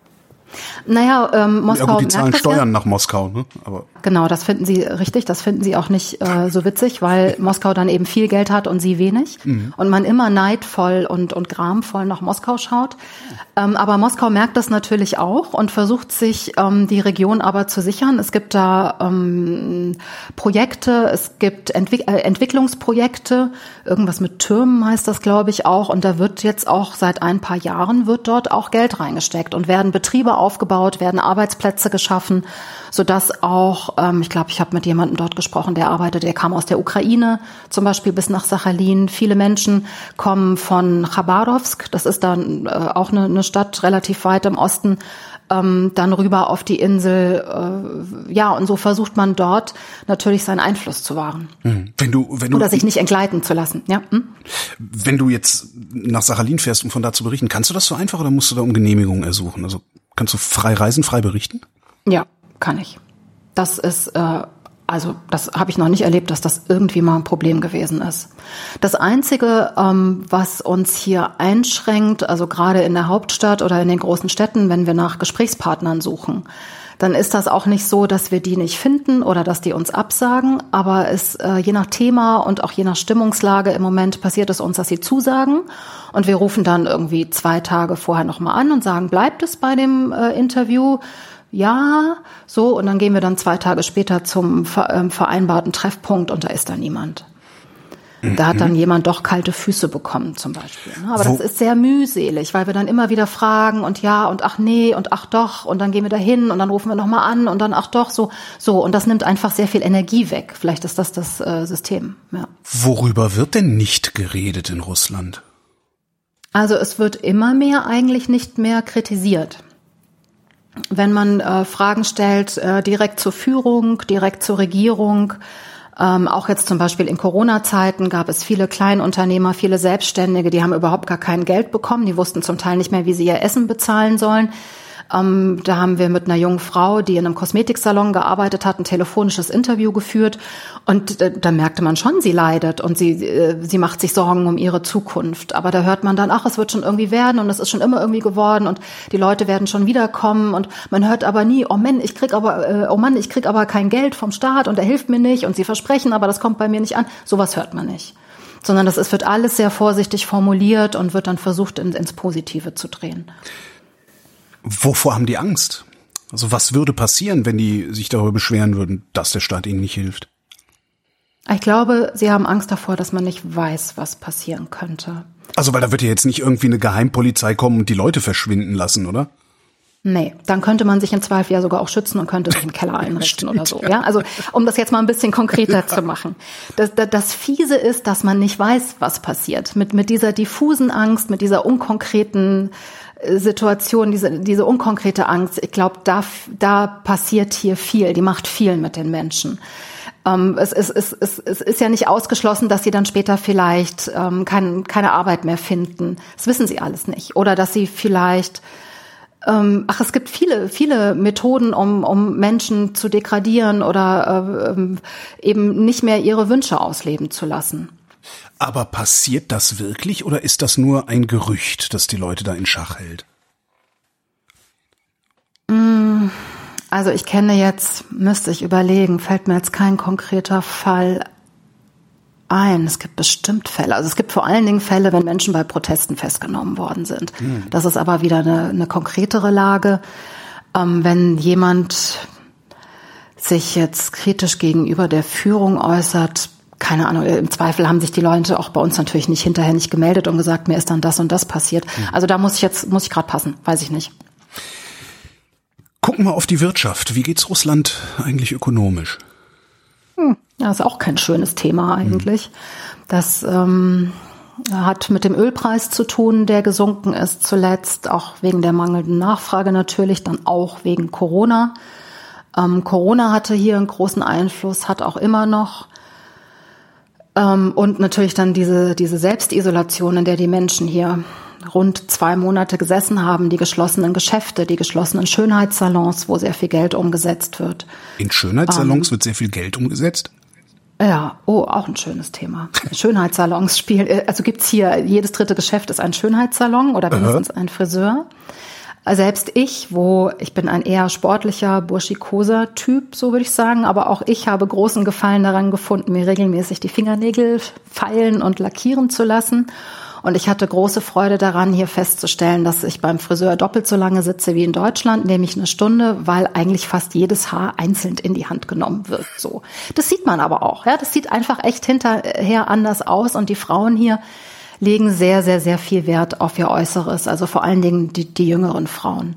Naja, ähm, Moskau. Ja gut,
die zahlen Steuern ja. nach Moskau, ne? Aber
genau, das finden sie richtig. Das finden sie auch nicht äh, so witzig, weil Moskau dann eben viel Geld hat und sie wenig mhm. und man immer neidvoll und und gramvoll nach Moskau schaut. Ähm, aber Moskau merkt das natürlich auch und versucht sich ähm, die Region aber zu sichern. Es gibt da ähm, Projekte, es gibt Entwick äh, Entwicklungsprojekte, irgendwas mit Türmen heißt das, glaube ich, auch. Und da wird jetzt auch seit ein paar Jahren wird dort auch Geld reingesteckt und werden Betriebe aufgebaut, werden Arbeitsplätze geschaffen, sodass auch, ähm, ich glaube, ich habe mit jemandem dort gesprochen, der arbeitet, der kam aus der Ukraine zum Beispiel bis nach Sachalin. Viele Menschen kommen von Chabarovsk, das ist dann äh, auch eine, eine Stadt relativ weit im Osten, ähm, dann rüber auf die Insel. Äh, ja, und so versucht man dort natürlich seinen Einfluss zu wahren.
Hm. Wenn du, wenn du,
Oder sich nicht entgleiten zu lassen. Ja? Hm?
Wenn du jetzt nach Sachalin fährst, um von da zu berichten, kannst du das so einfach oder musst du da um Genehmigung ersuchen? Also kannst du frei reisen, frei berichten?
Ja, kann ich. Das ist äh, also das habe ich noch nicht erlebt, dass das irgendwie mal ein Problem gewesen ist. Das Einzige, ähm, was uns hier einschränkt, also gerade in der Hauptstadt oder in den großen Städten, wenn wir nach Gesprächspartnern suchen, dann ist das auch nicht so, dass wir die nicht finden oder dass die uns absagen. Aber es, äh, je nach Thema und auch je nach Stimmungslage im Moment passiert es uns, dass sie zusagen. Und wir rufen dann irgendwie zwei Tage vorher nochmal an und sagen, bleibt es bei dem äh, Interview? Ja, so. Und dann gehen wir dann zwei Tage später zum äh, vereinbarten Treffpunkt und da ist da niemand. Da hat dann mhm. jemand doch kalte Füße bekommen zum Beispiel. Ne? Aber Wo? das ist sehr mühselig, weil wir dann immer wieder fragen und ja und ach nee und ach doch und dann gehen wir dahin und dann rufen wir nochmal an und dann ach doch so so und das nimmt einfach sehr viel Energie weg. Vielleicht ist das das äh, System. Ja.
Worüber wird denn nicht geredet in Russland?
Also es wird immer mehr eigentlich nicht mehr kritisiert. Wenn man äh, Fragen stellt äh, direkt zur Führung, direkt zur Regierung, ähm, auch jetzt zum Beispiel in Corona-Zeiten gab es viele Kleinunternehmer, viele Selbstständige, die haben überhaupt gar kein Geld bekommen. Die wussten zum Teil nicht mehr, wie sie ihr Essen bezahlen sollen. Ähm, da haben wir mit einer jungen Frau, die in einem Kosmetiksalon gearbeitet hat, ein telefonisches Interview geführt. Und äh, da merkte man schon, sie leidet und sie, äh, sie macht sich Sorgen um ihre Zukunft. Aber da hört man dann, ach, es wird schon irgendwie werden und es ist schon immer irgendwie geworden und die Leute werden schon wiederkommen. Und man hört aber nie, oh Mann, ich krieg aber, äh, oh Mann, ich krieg aber kein Geld vom Staat und er hilft mir nicht und sie versprechen, aber das kommt bei mir nicht an. Sowas hört man nicht sondern das ist, wird alles sehr vorsichtig formuliert und wird dann versucht, in, ins Positive zu drehen.
Wovor haben die Angst? Also was würde passieren, wenn die sich darüber beschweren würden, dass der Staat ihnen nicht hilft?
Ich glaube, sie haben Angst davor, dass man nicht weiß, was passieren könnte.
Also, weil da wird ja jetzt nicht irgendwie eine Geheimpolizei kommen und die Leute verschwinden lassen, oder?
Nee, dann könnte man sich in Zweifel ja sogar auch schützen und könnte sich im Keller (laughs) einrichten oder so. Ja, also um das jetzt mal ein bisschen konkreter (laughs) zu machen. Das, das, das Fiese ist, dass man nicht weiß, was passiert. Mit mit dieser diffusen Angst, mit dieser unkonkreten Situation, diese, diese unkonkrete Angst, ich glaube, da, da passiert hier viel, die macht viel mit den Menschen. Ähm, es, es, es, es, es ist ja nicht ausgeschlossen, dass sie dann später vielleicht ähm, kein, keine Arbeit mehr finden. Das wissen sie alles nicht. Oder dass sie vielleicht ähm, ach, es gibt viele, viele Methoden, um, um Menschen zu degradieren oder äh, eben nicht mehr ihre Wünsche ausleben zu lassen.
Aber passiert das wirklich oder ist das nur ein Gerücht, das die Leute da in Schach hält?
Mm, also ich kenne jetzt, müsste ich überlegen, fällt mir jetzt kein konkreter Fall ein. Es gibt bestimmt Fälle. Also es gibt vor allen Dingen Fälle, wenn Menschen bei Protesten festgenommen worden sind. Hm. Das ist aber wieder eine, eine konkretere Lage. Ähm, wenn jemand sich jetzt kritisch gegenüber der Führung äußert, keine Ahnung, im Zweifel haben sich die Leute auch bei uns natürlich nicht hinterher nicht gemeldet und gesagt, mir ist dann das und das passiert. Mhm. Also da muss ich jetzt, muss ich gerade passen, weiß ich nicht.
Gucken wir auf die Wirtschaft. Wie geht's Russland eigentlich ökonomisch?
Hm, ja, ist auch kein schönes Thema eigentlich. Mhm. Das ähm, hat mit dem Ölpreis zu tun, der gesunken ist zuletzt, auch wegen der mangelnden Nachfrage natürlich, dann auch wegen Corona. Ähm, Corona hatte hier einen großen Einfluss, hat auch immer noch. Ähm, und natürlich dann diese, diese Selbstisolation, in der die Menschen hier rund zwei Monate gesessen haben, die geschlossenen Geschäfte, die geschlossenen Schönheitssalons, wo sehr viel Geld umgesetzt wird.
In Schönheitssalons ähm, wird sehr viel Geld umgesetzt?
Ja, oh, auch ein schönes Thema. (laughs) Schönheitssalons spielen, äh, also gibt's hier, jedes dritte Geschäft ist ein Schönheitssalon oder mindestens ein Friseur. Selbst ich, wo ich bin ein eher sportlicher, burschikoser Typ, so würde ich sagen, aber auch ich habe großen Gefallen daran gefunden, mir regelmäßig die Fingernägel feilen und lackieren zu lassen. Und ich hatte große Freude daran, hier festzustellen, dass ich beim Friseur doppelt so lange sitze wie in Deutschland, nämlich eine Stunde, weil eigentlich fast jedes Haar einzeln in die Hand genommen wird. So, das sieht man aber auch. Ja, das sieht einfach echt hinterher anders aus. Und die Frauen hier legen sehr, sehr, sehr viel Wert auf ihr Äußeres, also vor allen Dingen die, die jüngeren Frauen.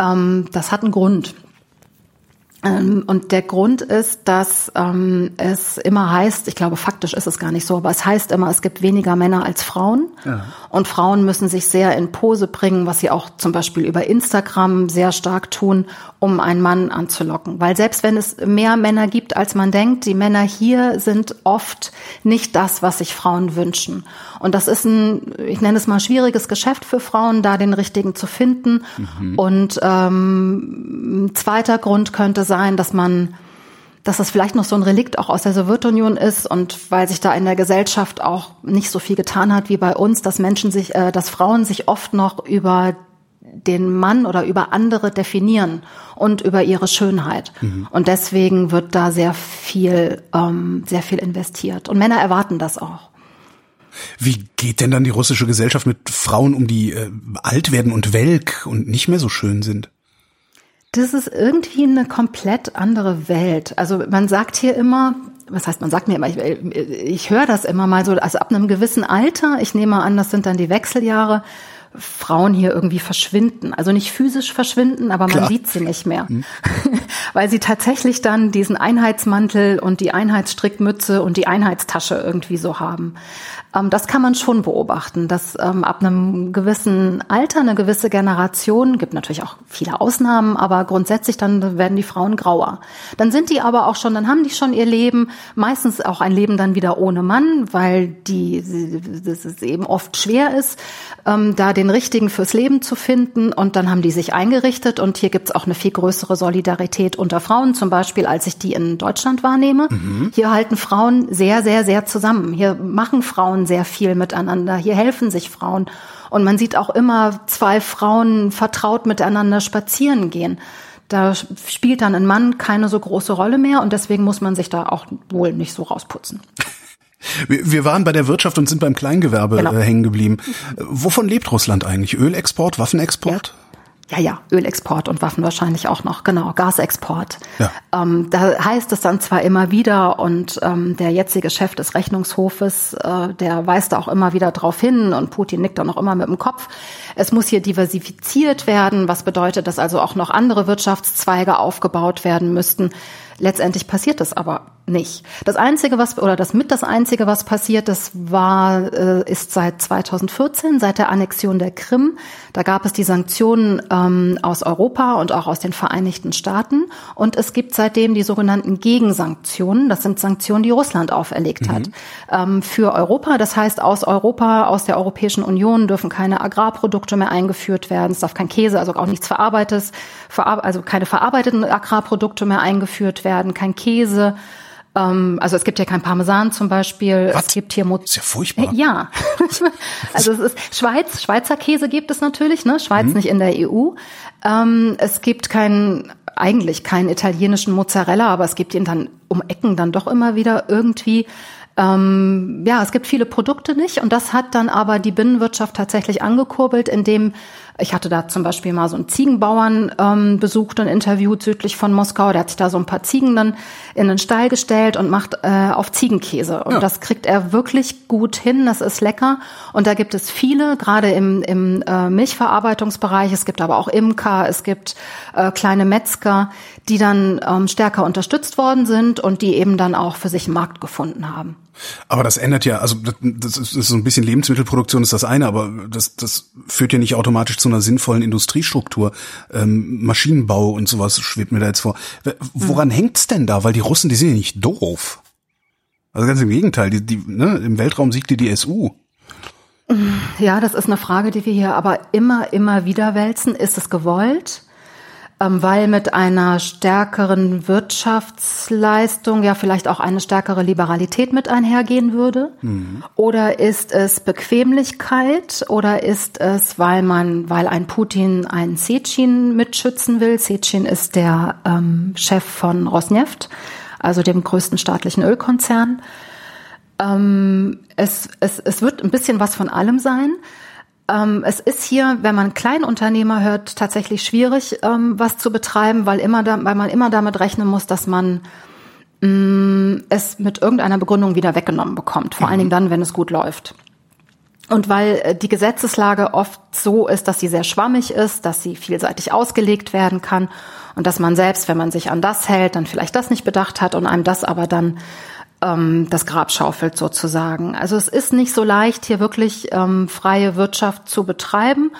Ähm, das hat einen Grund. Ähm, und der Grund ist, dass ähm, es immer heißt, ich glaube faktisch ist es gar nicht so, aber es heißt immer, es gibt weniger Männer als Frauen. Ja. Und Frauen müssen sich sehr in Pose bringen, was sie auch zum Beispiel über Instagram sehr stark tun, um einen Mann anzulocken. Weil selbst wenn es mehr Männer gibt, als man denkt, die Männer hier sind oft nicht das, was sich Frauen wünschen. Und das ist ein, ich nenne es mal, schwieriges Geschäft für Frauen, da den richtigen zu finden. Mhm. Und ähm, ein zweiter Grund könnte sein, dass man dass das vielleicht noch so ein Relikt auch aus der Sowjetunion ist und weil sich da in der Gesellschaft auch nicht so viel getan hat wie bei uns, dass Menschen sich, äh, dass Frauen sich oft noch über den Mann oder über andere definieren und über ihre Schönheit. Mhm. Und deswegen wird da sehr viel, ähm, sehr viel investiert. Und Männer erwarten das auch.
Wie geht denn dann die russische Gesellschaft mit Frauen um, die äh, alt werden und welk und nicht mehr so schön sind?
Das ist irgendwie eine komplett andere Welt. Also man sagt hier immer, was heißt, man sagt mir immer, ich, ich höre das immer mal so, also ab einem gewissen Alter, ich nehme an, das sind dann die Wechseljahre, Frauen hier irgendwie verschwinden. Also nicht physisch verschwinden, aber man Klar. sieht sie nicht mehr. Mhm. (laughs) Weil sie tatsächlich dann diesen Einheitsmantel und die Einheitsstrickmütze und die Einheitstasche irgendwie so haben. Ähm, das kann man schon beobachten, dass ähm, ab einem gewissen Alter, eine gewisse Generation, gibt natürlich auch viele Ausnahmen, aber grundsätzlich dann werden die Frauen grauer. Dann sind die aber auch schon, dann haben die schon ihr Leben, meistens auch ein Leben dann wieder ohne Mann, weil die, das ist eben oft schwer ist, ähm, da den richtigen fürs Leben zu finden und dann haben die sich eingerichtet und hier gibt's auch eine viel größere Solidarität unter Frauen zum Beispiel, als ich die in Deutschland wahrnehme. Mhm. Hier halten Frauen sehr, sehr, sehr zusammen. Hier machen Frauen sehr viel miteinander. Hier helfen sich Frauen. Und man sieht auch immer zwei Frauen vertraut miteinander spazieren gehen. Da spielt dann ein Mann keine so große Rolle mehr und deswegen muss man sich da auch wohl nicht so rausputzen.
Wir waren bei der Wirtschaft und sind beim Kleingewerbe genau. Äh, hängen geblieben. Wovon lebt Russland eigentlich? Ölexport, Waffenexport?
Ja. Ja, ja, Ölexport und Waffen wahrscheinlich auch noch, genau, Gasexport. Ja. Ähm, da heißt es dann zwar immer wieder und ähm, der jetzige Chef des Rechnungshofes, äh, der weist da auch immer wieder drauf hin und Putin nickt dann auch immer mit dem Kopf. Es muss hier diversifiziert werden, was bedeutet, dass also auch noch andere Wirtschaftszweige aufgebaut werden müssten. Letztendlich passiert das aber nicht. Das einzige, was oder das mit das einzige, was passiert, das war äh, ist seit 2014, seit der Annexion der Krim. Da gab es die Sanktionen ähm, aus Europa und auch aus den Vereinigten Staaten und es gibt seitdem die sogenannten Gegensanktionen. Das sind Sanktionen, die Russland auferlegt mhm. hat ähm, für Europa. Das heißt, aus Europa, aus der Europäischen Union dürfen keine Agrarprodukte mehr eingeführt werden. Es darf kein Käse, also auch nichts verarbeitetes, also keine verarbeiteten Agrarprodukte mehr eingeführt werden, kein Käse. Ähm, also es gibt ja kein Parmesan zum Beispiel.
Was?
Es gibt hier Mut
ist ja furchtbar.
Ja, (laughs) also es ist Schweiz, Schweizer Käse gibt es natürlich, ne? Schweiz mhm. nicht in der EU. Ähm, es gibt keinen eigentlich keinen italienischen Mozzarella, aber es gibt ihn dann um Ecken dann doch immer wieder irgendwie. Ähm, ja, es gibt viele Produkte nicht und das hat dann aber die Binnenwirtschaft tatsächlich angekurbelt, indem ich hatte da zum Beispiel mal so einen Ziegenbauern ähm, besucht und interviewt südlich von Moskau. Der hat sich da so ein paar Ziegen dann in den Stall gestellt und macht äh, auf Ziegenkäse. Und ja. das kriegt er wirklich gut hin. Das ist lecker. Und da gibt es viele, gerade im, im äh, Milchverarbeitungsbereich. Es gibt aber auch Imker, es gibt äh, kleine Metzger, die dann ähm, stärker unterstützt worden sind und die eben dann auch für sich einen Markt gefunden haben.
Aber das ändert ja, also das ist, so ein bisschen Lebensmittelproduktion ist das eine, aber das, das führt ja nicht automatisch zu einer sinnvollen Industriestruktur. Ähm, Maschinenbau und sowas schwebt mir da jetzt vor. Woran mhm. hängt's denn da? Weil die Russen, die sind ja nicht doof. Also ganz im Gegenteil, die, die, ne, im Weltraum siegte die SU.
Ja, das ist eine Frage, die wir hier aber immer, immer wieder wälzen. Ist es gewollt? Ähm, weil mit einer stärkeren Wirtschaftsleistung ja vielleicht auch eine stärkere Liberalität mit einhergehen würde? Mhm. Oder ist es Bequemlichkeit oder ist es, weil man, weil ein Putin einen Sechin mitschützen will? Sechin ist der ähm, Chef von Rosneft, also dem größten staatlichen Ölkonzern. Ähm, es, es, es wird ein bisschen was von allem sein. Ähm, es ist hier, wenn man Kleinunternehmer hört, tatsächlich schwierig, ähm, was zu betreiben, weil immer da, weil man immer damit rechnen muss, dass man mh, mm, es mit irgendeiner Begründung wieder weggenommen bekommt. Vor mhm. allen Dingen dann, wenn es gut läuft. Und weil äh, die Gesetzeslage oft so ist, dass sie sehr schwammig ist, dass sie vielseitig ausgelegt werden kann und dass man selbst, wenn man sich an das hält, dann vielleicht das nicht bedacht hat und einem das aber dann ähm, das Grab schaufelt sozusagen. Also es ist nicht so leicht, hier wirklich ähm, freie Wirtschaft zu betreiben.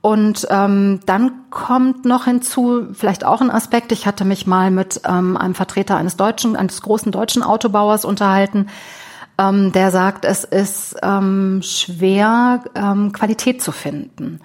Und ähm, dann kommt noch hinzu, vielleicht auch ein Aspekt, ich hatte mich mal mit ähm, einem Vertreter eines deutschen, eines großen deutschen Autobauers unterhalten, ähm, der sagt, es ist ähm, schwer, ähm, Qualität zu finden.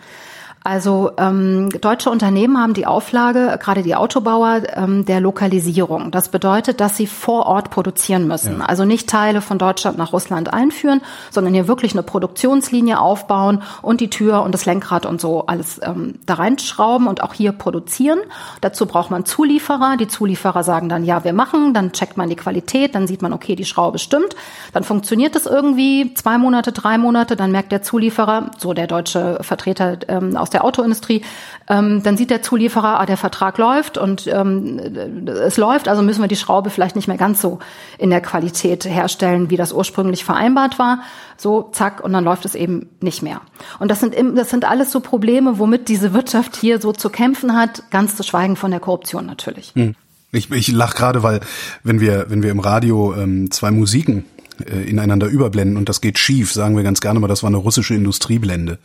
Also ähm, deutsche Unternehmen haben die Auflage, gerade die Autobauer, ähm, der Lokalisierung. Das bedeutet, dass sie vor Ort produzieren müssen. Ja. Also nicht Teile von Deutschland nach Russland einführen, sondern hier wirklich eine Produktionslinie aufbauen und die Tür und das Lenkrad und so alles ähm, da reinschrauben und auch hier produzieren. Dazu braucht man Zulieferer. Die Zulieferer sagen dann, ja, wir machen. Dann checkt man die Qualität, dann sieht man, okay, die Schraube stimmt. Dann funktioniert es irgendwie zwei Monate, drei Monate. Dann merkt der Zulieferer, so der deutsche Vertreter ähm, aus der Autoindustrie, ähm, dann sieht der Zulieferer, ah, der Vertrag läuft und ähm, es läuft, also müssen wir die Schraube vielleicht nicht mehr ganz so in der Qualität herstellen, wie das ursprünglich vereinbart war. So, zack, und dann läuft es eben nicht mehr. Und das sind, das sind alles so Probleme, womit diese Wirtschaft hier so zu kämpfen hat, ganz zu schweigen von der Korruption natürlich. Hm.
Ich, ich lach gerade, weil wenn wir, wenn wir im Radio ähm, zwei Musiken äh, ineinander überblenden und das geht schief, sagen wir ganz gerne mal, das war eine russische Industrieblende.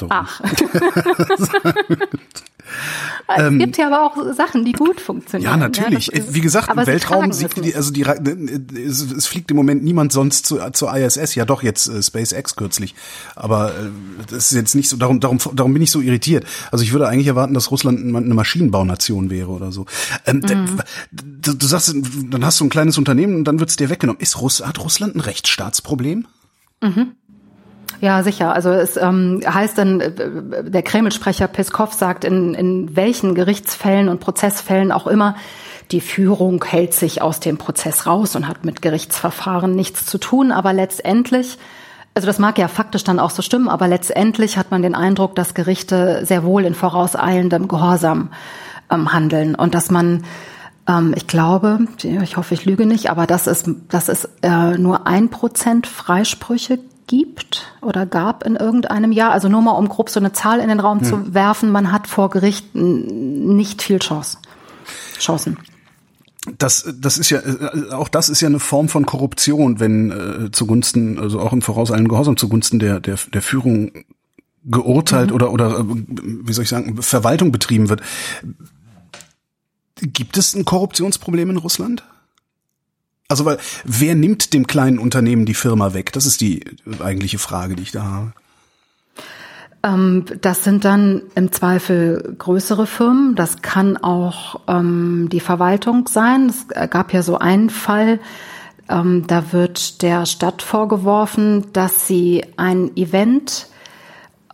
Darum. Ach. (laughs) es ähm, gibt ja aber auch Sachen, die gut funktionieren.
Ja, natürlich. Ja, ist, Wie gesagt, im Weltraum sieht die, also die, es, es, fliegt im Moment niemand sonst zu, zur ISS. Ja, doch jetzt äh, SpaceX kürzlich. Aber äh, das ist jetzt nicht so. Darum, darum, darum bin ich so irritiert. Also ich würde eigentlich erwarten, dass Russland eine Maschinenbaunation wäre oder so. Ähm, mhm. du, du sagst, dann hast du ein kleines Unternehmen und dann wird's dir weggenommen. Ist Russ, hat Russland ein Rechtsstaatsproblem?
Mhm. Ja, sicher. Also es ähm, heißt dann, äh, der Kreml-Sprecher Peskov sagt, in, in welchen Gerichtsfällen und Prozessfällen auch immer, die Führung hält sich aus dem Prozess raus und hat mit Gerichtsverfahren nichts zu tun. Aber letztendlich, also das mag ja faktisch dann auch so stimmen, aber letztendlich hat man den Eindruck, dass Gerichte sehr wohl in vorauseilendem Gehorsam ähm, handeln und dass man ähm, ich glaube, ich hoffe, ich lüge nicht, aber dass es, dass es äh, nur ein Prozent Freisprüche gibt oder gab in irgendeinem Jahr. Also nur mal, um grob so eine Zahl in den Raum hm. zu werfen, man hat vor Gericht nicht viel Chance. Chancen.
Das, das ist ja, äh, auch das ist ja eine Form von Korruption, wenn äh, zugunsten, also auch im vorauseilenden Gehorsam zugunsten der, der, der Führung geurteilt mhm. oder, oder, äh, wie soll ich sagen, Verwaltung betrieben wird. Gibt es ein Korruptionsproblem in Russland? Also weil wer nimmt dem kleinen Unternehmen die Firma weg? Das ist die eigentliche Frage, die ich da habe.
Ähm, das sind dann im Zweifel größere Firmen. Das kann auch ähm, die Verwaltung sein. Es gab ja so einen Fall, ähm, da wird der Stadt vorgeworfen, dass sie ein Event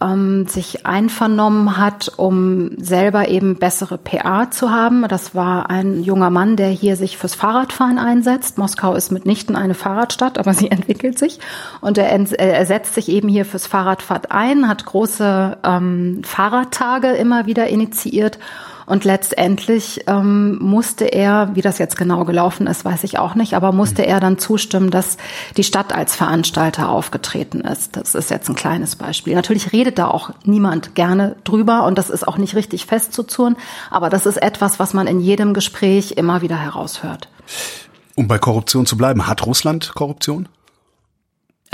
ähm, sich einvernommen hat, um selber eben bessere PA zu haben. Das war ein junger Mann, der hier sich fürs Fahrradfahren einsetzt. Moskau ist mitnichten eine Fahrradstadt, aber sie (laughs) entwickelt sich. Und er, er setzt sich eben hier fürs Fahrradfahren ein, hat große ähm, Fahrradtage immer wieder initiiert und letztendlich ähm, musste er, wie das jetzt genau gelaufen ist, weiß ich auch nicht, aber musste er dann zustimmen, dass die Stadt als Veranstalter aufgetreten ist. Das ist jetzt ein kleines Beispiel. Natürlich redet da auch niemand gerne drüber und das ist auch nicht richtig festzuzurren, aber das ist etwas, was man in jedem Gespräch immer wieder heraushört.
Um bei Korruption zu bleiben, hat Russland Korruption?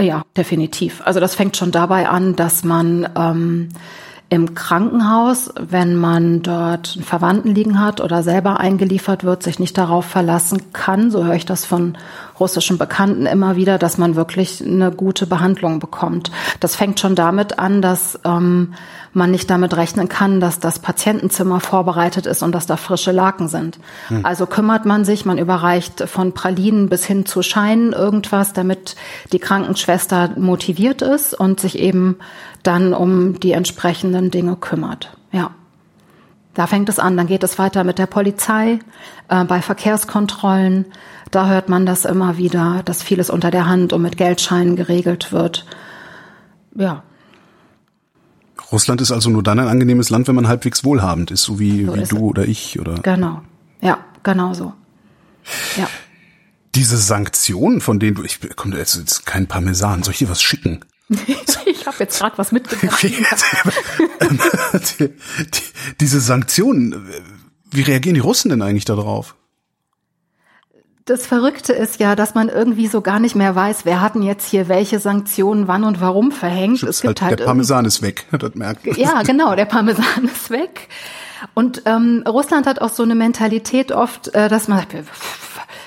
Ja, definitiv. Also das fängt schon dabei an, dass man ähm, im Krankenhaus, wenn man dort einen Verwandten liegen hat oder selber eingeliefert wird, sich nicht darauf verlassen kann, so höre ich das von russischen Bekannten immer wieder, dass man wirklich eine gute Behandlung bekommt. Das fängt schon damit an, dass ähm, man nicht damit rechnen kann, dass das Patientenzimmer vorbereitet ist und dass da frische Laken sind. Hm. Also kümmert man sich, man überreicht von Pralinen bis hin zu Scheinen irgendwas, damit die Krankenschwester motiviert ist und sich eben dann um die entsprechenden Dinge kümmert. Ja. Da fängt es an, dann geht es weiter mit der Polizei, äh, bei Verkehrskontrollen. Da hört man das immer wieder, dass vieles unter der Hand und mit Geldscheinen geregelt wird. Ja.
Russland ist also nur dann ein angenehmes Land, wenn man halbwegs wohlhabend ist, so wie, so wie du oder ich, oder?
Genau. Ja, genau so. Ja.
Diese Sanktionen, von denen du, ich komme jetzt, jetzt kein Parmesan, soll ich dir was schicken? (laughs)
ich habe jetzt gerade was mitgebracht.
die, die, diese Sanktionen, wie reagieren die Russen denn eigentlich darauf?
Das Verrückte ist ja, dass man irgendwie so gar nicht mehr weiß, wer hat denn jetzt hier welche Sanktionen wann und warum verhängt.
Es gibt halt, halt der Parmesan ist weg, (laughs) das merkt man.
Ja, genau, der Parmesan (laughs) ist weg. Und ähm, Russland hat auch so eine Mentalität oft, äh, dass man sagt,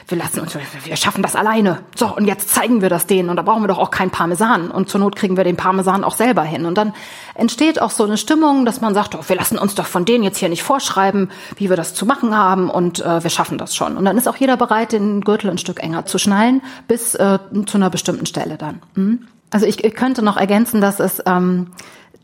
wir lassen uns, wir schaffen das alleine. So, und jetzt zeigen wir das denen und da brauchen wir doch auch kein Parmesan und zur Not kriegen wir den Parmesan auch selber hin. Und dann entsteht auch so eine Stimmung, dass man sagt, oh, wir lassen uns doch von denen jetzt hier nicht vorschreiben, wie wir das zu machen haben und äh, wir schaffen das schon. Und dann ist auch jeder bereit, den Gürtel ein Stück enger zu schnallen, bis äh, zu einer bestimmten Stelle dann. Mhm. Also ich, ich könnte noch ergänzen, dass es ähm,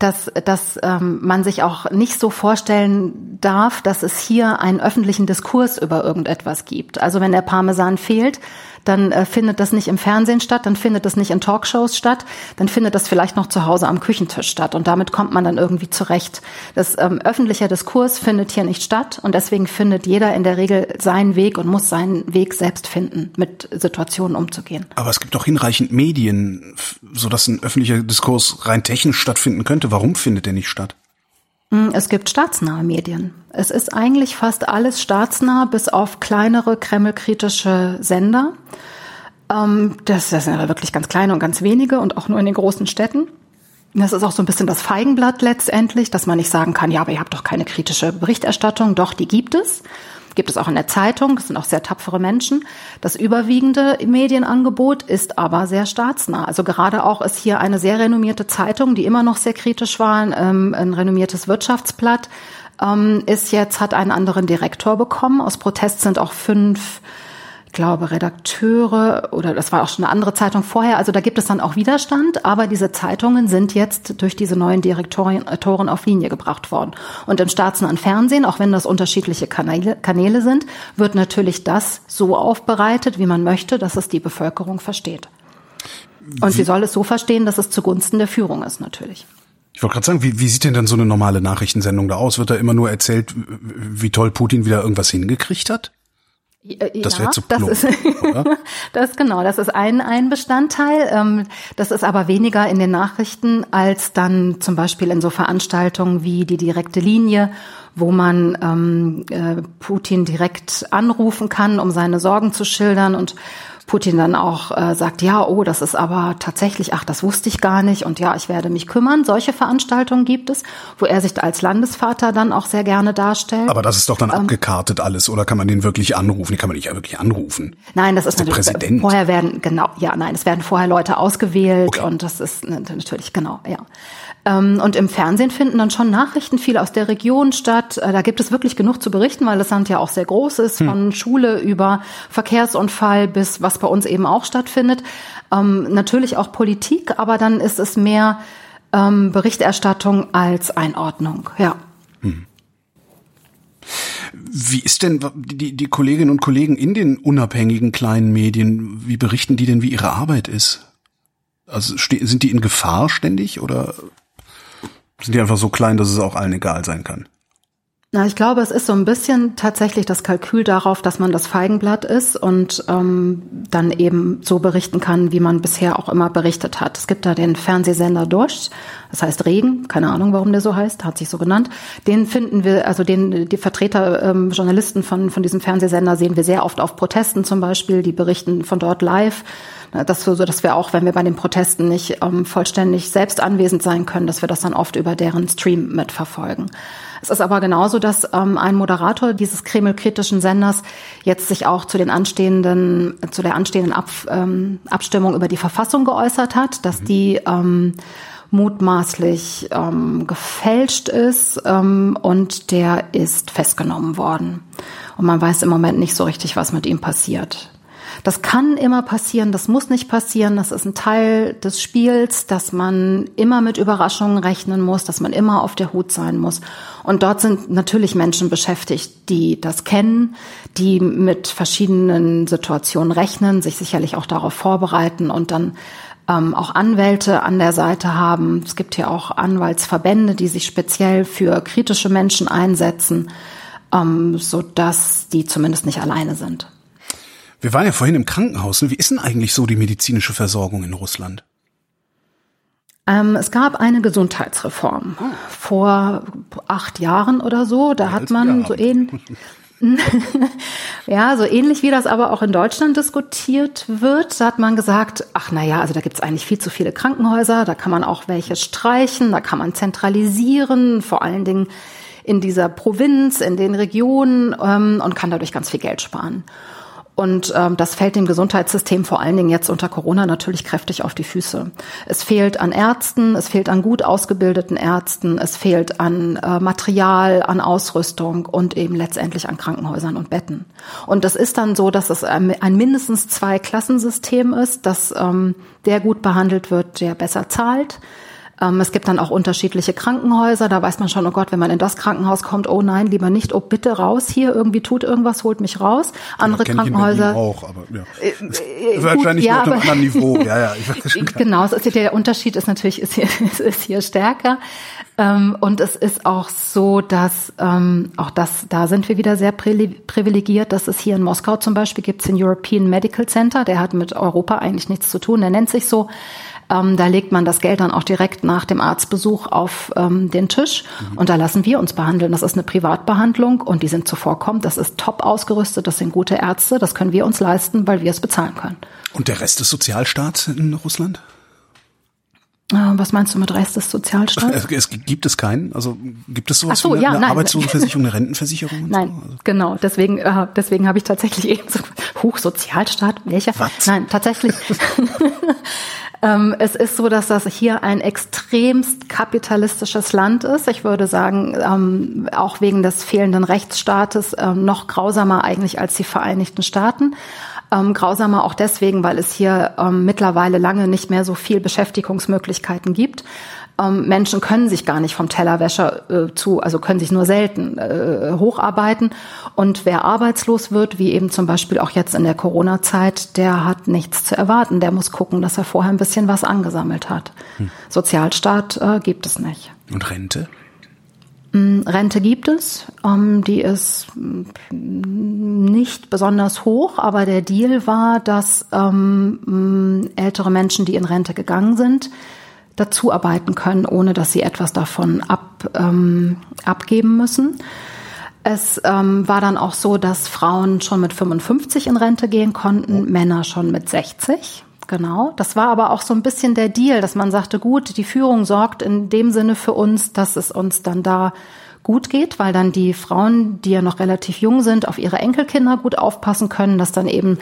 dass, dass ähm, man sich auch nicht so vorstellen darf, dass es hier einen öffentlichen Diskurs über irgendetwas gibt. Also wenn der Parmesan fehlt, dann äh, findet das nicht im Fernsehen statt, dann findet das nicht in Talkshows statt, dann findet das vielleicht noch zu Hause am Küchentisch statt und damit kommt man dann irgendwie zurecht. Das ähm, öffentliche Diskurs findet hier nicht statt und deswegen findet jeder in der Regel seinen Weg und muss seinen Weg selbst finden, mit Situationen umzugehen.
Aber es gibt doch hinreichend Medien, so dass ein öffentlicher Diskurs rein technisch stattfinden könnte. Warum findet der nicht statt?
Hm, es gibt staatsnahe Medien. Es ist eigentlich fast alles staatsnah, bis auf kleinere kremlkritische Sender. Ähm, das, das sind wirklich ganz kleine und ganz wenige und auch nur in den großen Städten. Das ist auch so ein bisschen das Feigenblatt letztendlich, dass man nicht sagen kann, ja, aber ihr habt doch keine kritische Berichterstattung. Doch, die gibt es gibt es auch in der Zeitung. Das sind auch sehr tapfere Menschen. Das überwiegende Medienangebot ist aber sehr staatsnah. Also gerade auch ist hier eine sehr renommierte Zeitung, die immer noch sehr kritisch war, ähm, ein renommiertes Wirtschaftsblatt, ähm, ist jetzt, hat einen anderen Direktor bekommen. Aus Protest sind auch fünf glaube, Redakteure oder das war auch schon eine andere Zeitung vorher. Also da gibt es dann auch Widerstand, aber diese Zeitungen sind jetzt durch diese neuen Direktoren auf Linie gebracht worden. Und im staatsnahen Fernsehen, auch wenn das unterschiedliche Kanäle, Kanäle sind, wird natürlich das so aufbereitet, wie man möchte, dass es die Bevölkerung versteht. Und sie soll es so verstehen, dass es zugunsten der Führung ist, natürlich.
Ich wollte gerade sagen, wie, wie sieht denn dann so eine normale Nachrichtensendung da aus? Wird da immer nur erzählt, wie toll Putin wieder irgendwas hingekriegt hat?
Das ja, wäre zu plump, das ist, (laughs) das genau, das ist ein, ein Bestandteil. Ähm, das ist aber weniger in den Nachrichten als dann zum Beispiel in so Veranstaltungen wie die direkte Linie, wo man ähm, äh, Putin direkt anrufen kann, um seine Sorgen zu schildern und Putin dann auch äh, sagt, ja, oh, das ist aber tatsächlich, ach, das wusste ich gar nicht und ja, ich werde mich kümmern. Solche Veranstaltungen gibt es, wo er sich als Landesvater dann auch sehr gerne darstellt.
Aber das ist doch dann ähm, abgekartet alles, oder kann man den wirklich anrufen? Den kann man nicht ja wirklich anrufen.
Nein, das ist der natürlich Präsident. vorher werden genau, ja, nein, es werden vorher Leute ausgewählt okay. und das ist natürlich genau, ja. Ähm, und im Fernsehen finden dann schon Nachrichten viel aus der Region statt. Äh, da gibt es wirklich genug zu berichten, weil das Land ja auch sehr groß ist, hm. von Schule über Verkehrsunfall bis was bei uns eben auch stattfindet. Ähm, natürlich auch Politik, aber dann ist es mehr ähm, Berichterstattung als Einordnung, ja. Hm.
Wie ist denn die, die Kolleginnen und Kollegen in den unabhängigen kleinen Medien, wie berichten die denn, wie ihre Arbeit ist? Also sind die in Gefahr ständig oder sind die einfach so klein, dass es auch allen egal sein kann?
Na, ich glaube, es ist so ein bisschen tatsächlich das Kalkül darauf, dass man das Feigenblatt ist und ähm, dann eben so berichten kann, wie man bisher auch immer berichtet hat. Es gibt da den Fernsehsender Dosch, das heißt Regen, keine Ahnung, warum der so heißt, hat sich so genannt. Den finden wir, also den die Vertreter, ähm, Journalisten von von diesem Fernsehsender sehen wir sehr oft auf Protesten zum Beispiel, die berichten von dort live. Das so, dass wir auch, wenn wir bei den Protesten nicht ähm, vollständig selbst anwesend sein können, dass wir das dann oft über deren Stream mitverfolgen. Es ist aber genauso, dass ähm, ein Moderator dieses Kreml-kritischen Senders jetzt sich auch zu den anstehenden, zu der anstehenden Ab, ähm, Abstimmung über die Verfassung geäußert hat, dass mhm. die ähm, mutmaßlich ähm, gefälscht ist ähm, und der ist festgenommen worden. Und man weiß im Moment nicht so richtig, was mit ihm passiert. Das kann immer passieren, das muss nicht passieren, das ist ein Teil des Spiels, dass man immer mit Überraschungen rechnen muss, dass man immer auf der Hut sein muss. Und dort sind natürlich Menschen beschäftigt, die das kennen, die mit verschiedenen Situationen rechnen, sich sicherlich auch darauf vorbereiten und dann ähm, auch Anwälte an der Seite haben. Es gibt ja auch Anwaltsverbände, die sich speziell für kritische Menschen einsetzen, ähm, so dass die zumindest nicht alleine sind.
Wir waren ja vorhin im Krankenhaus. Ne? Wie ist denn eigentlich so die medizinische Versorgung in Russland?
Ähm, es gab eine Gesundheitsreform oh. vor acht Jahren oder so. Da ja, hat man so ähnlich. (laughs) ja, so ähnlich wie das aber auch in Deutschland diskutiert wird, da hat man gesagt, ach na ja, also da gibt's eigentlich viel zu viele Krankenhäuser, da kann man auch welche streichen, da kann man zentralisieren, vor allen Dingen in dieser Provinz, in den Regionen ähm, und kann dadurch ganz viel Geld sparen. Und ähm, das fällt dem Gesundheitssystem vor allen Dingen jetzt unter Corona natürlich kräftig auf die Füße. Es fehlt an Ärzten, es fehlt an gut ausgebildeten Ärzten, es fehlt an äh, Material, an Ausrüstung und eben letztendlich an Krankenhäusern und Betten. Und das ist dann so, dass es ein, ein mindestens zwei Klassensystem ist, dass ähm, der gut behandelt wird, der besser zahlt es gibt dann auch unterschiedliche Krankenhäuser. Da weiß man schon, oh Gott, wenn man in das Krankenhaus kommt, oh nein, lieber nicht, oh bitte raus hier, irgendwie tut irgendwas, holt mich raus. Andere ja, Krankenhäuser.
auch, aber ja. Äh, (laughs) äh, Wahrscheinlich ja, auf einem anderen Niveau. (laughs) Ja, ja, ich weiß schon
genau, ist, der Unterschied ist natürlich ist hier, (laughs) ist hier stärker. Ähm, und es ist auch so, dass ähm, auch das, da sind wir wieder sehr privilegiert, dass es hier in Moskau zum Beispiel gibt es den European Medical Center, der hat mit Europa eigentlich nichts zu tun, der nennt sich so. Ähm, da legt man das Geld dann auch direkt nach dem Arztbesuch auf ähm, den Tisch mhm. und da lassen wir uns behandeln. Das ist eine Privatbehandlung und die sind zuvorkommend. Das ist top ausgerüstet, das sind gute Ärzte, das können wir uns leisten, weil wir es bezahlen können.
Und der Rest des Sozialstaats in Russland?
Äh, was meinst du mit Rest des Sozialstaats? (laughs)
Es, gibt es keinen? Also gibt es sowas
so,
wie eine,
ja,
eine Arbeitslosenversicherung, eine (laughs) Rentenversicherung?
nein, so? also. genau. Deswegen, äh, deswegen habe ich tatsächlich (laughs) eben so Hochsozialstaat. Welcher?
Was?
Nein, tatsächlich. Ähm, es ist so, dass das hier ein extremst kapitalistisches Land ist. Ich würde sagen, ähm, auch wegen des fehlenden Rechtsstaates ähm, noch grausamer eigentlich als die Vereinigten Staaten. Ähm, grausamer auch deswegen, weil es hier ähm, mittlerweile lange nicht mehr so viel Beschäftigungsmöglichkeiten gibt. Ähm, Menschen können sich gar nicht vom Tellerwäscher äh, zu, also können sich nur selten äh, hocharbeiten. Und wer arbeitslos wird, wie eben zum Beispiel auch jetzt in der Corona-Zeit, der hat nichts zu erwarten. Der muss gucken, dass er vorher ein bisschen was angesammelt hat. Hm. Sozialstaat äh, gibt es nicht.
Und Rente?
Mm, Rente gibt es, ähm, die ist mm, nicht besonders hoch, aber der Deal war, dass ähm, mm, ältere Menschen, die in Rente gegangen sind, dazu arbeiten können, ohne dass sie etwas davon ab, ähm, abgeben müssen. Es ähm, war dann auch so, dass Frauen schon mit 55 in Rente gehen konnten, oh. Männer schon mit 60. Genau. Das war aber auch so ein bisschen der Deal, dass man sagte, gut, die Führung sorgt in dem Sinne für uns, dass es uns dann da gut geht, weil dann die Frauen, die ja noch relativ jung sind, auf ihre Enkelkinder gut aufpassen können, dass dann eben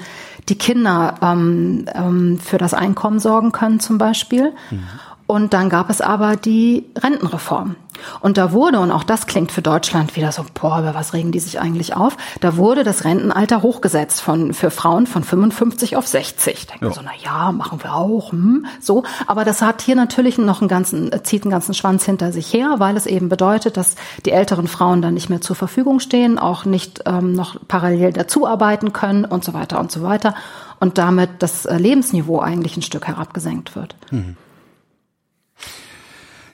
die Kinder ähm, ähm, für das Einkommen sorgen können zum Beispiel. Mhm. Und dann gab es aber die Rentenreform. Und da wurde, und auch das klingt für Deutschland wieder so, boah, über was regen die sich eigentlich auf? Da wurde das Rentenalter hochgesetzt von, für Frauen von 55 auf 60. Denken ja. so, na ja, machen wir auch, hm, so. Aber das hat hier natürlich noch einen ganzen, zieht einen ganzen Schwanz hinter sich her, weil es eben bedeutet, dass die älteren Frauen dann nicht mehr zur Verfügung stehen, auch nicht ähm, noch parallel dazuarbeiten können und so weiter und so weiter. Und damit das äh, Lebensniveau eigentlich ein Stück herabgesenkt wird. Mhm.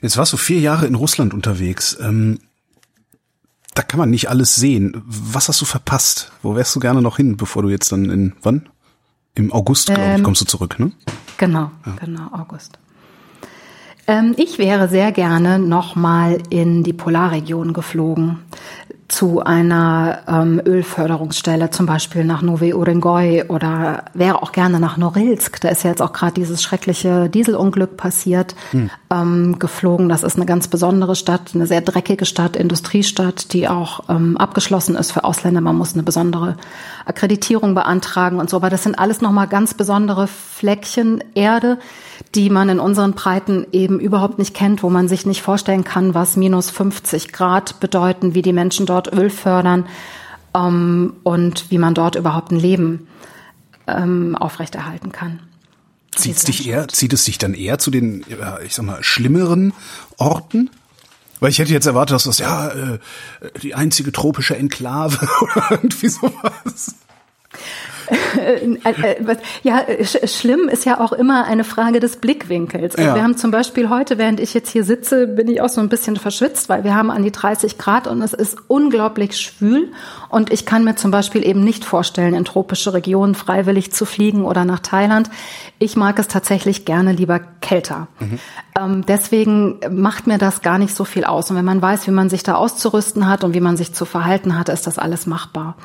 Jetzt warst du vier Jahre in Russland unterwegs. Ähm, da kann man nicht alles sehen. Was hast du verpasst? Wo wärst du gerne noch hin, bevor du jetzt dann in wann? Im August, glaube ich, ähm, kommst du zurück, ne?
Genau, ja. genau, August. Ähm, ich wäre sehr gerne nochmal in die Polarregion geflogen zu einer ähm, Ölförderungsstelle, zum Beispiel nach Nove Urengoy oder wäre auch gerne nach Norilsk. Da ist ja jetzt auch gerade dieses schreckliche Dieselunglück passiert, hm. ähm, geflogen. Das ist eine ganz besondere Stadt, eine sehr dreckige Stadt, Industriestadt, die auch ähm, abgeschlossen ist für Ausländer. Man muss eine besondere Akkreditierung beantragen und so. Aber das sind alles nochmal ganz besondere Fleckchen Erde, die man in unseren Breiten eben überhaupt nicht kennt, wo man sich nicht vorstellen kann, was minus 50 Grad bedeuten, wie die Menschen dort Öl fördern ähm, und wie man dort überhaupt ein Leben ähm, aufrechterhalten kann.
Zieht es dich eher, zieht es dich dann eher zu den, ich sag mal, schlimmeren Orten? Weil ich hätte jetzt erwartet, dass das ja äh, die einzige tropische Enklave (laughs) oder irgendwie sowas.
Äh, äh, ja, schlimm ist ja auch immer eine Frage des Blickwinkels. Also ja. wir haben zum Beispiel heute, während ich jetzt hier sitze, bin ich auch so ein bisschen verschwitzt, weil wir haben an die 30 Grad und es ist unglaublich schwül. Und ich kann mir zum Beispiel eben nicht vorstellen, in tropische Regionen freiwillig zu fliegen oder nach Thailand. Ich mag es tatsächlich gerne lieber kälter. Mhm. Ähm, deswegen macht mir das gar nicht so viel aus. Und wenn man weiß, wie man sich da auszurüsten hat und wie man sich zu verhalten hat, ist das alles machbar.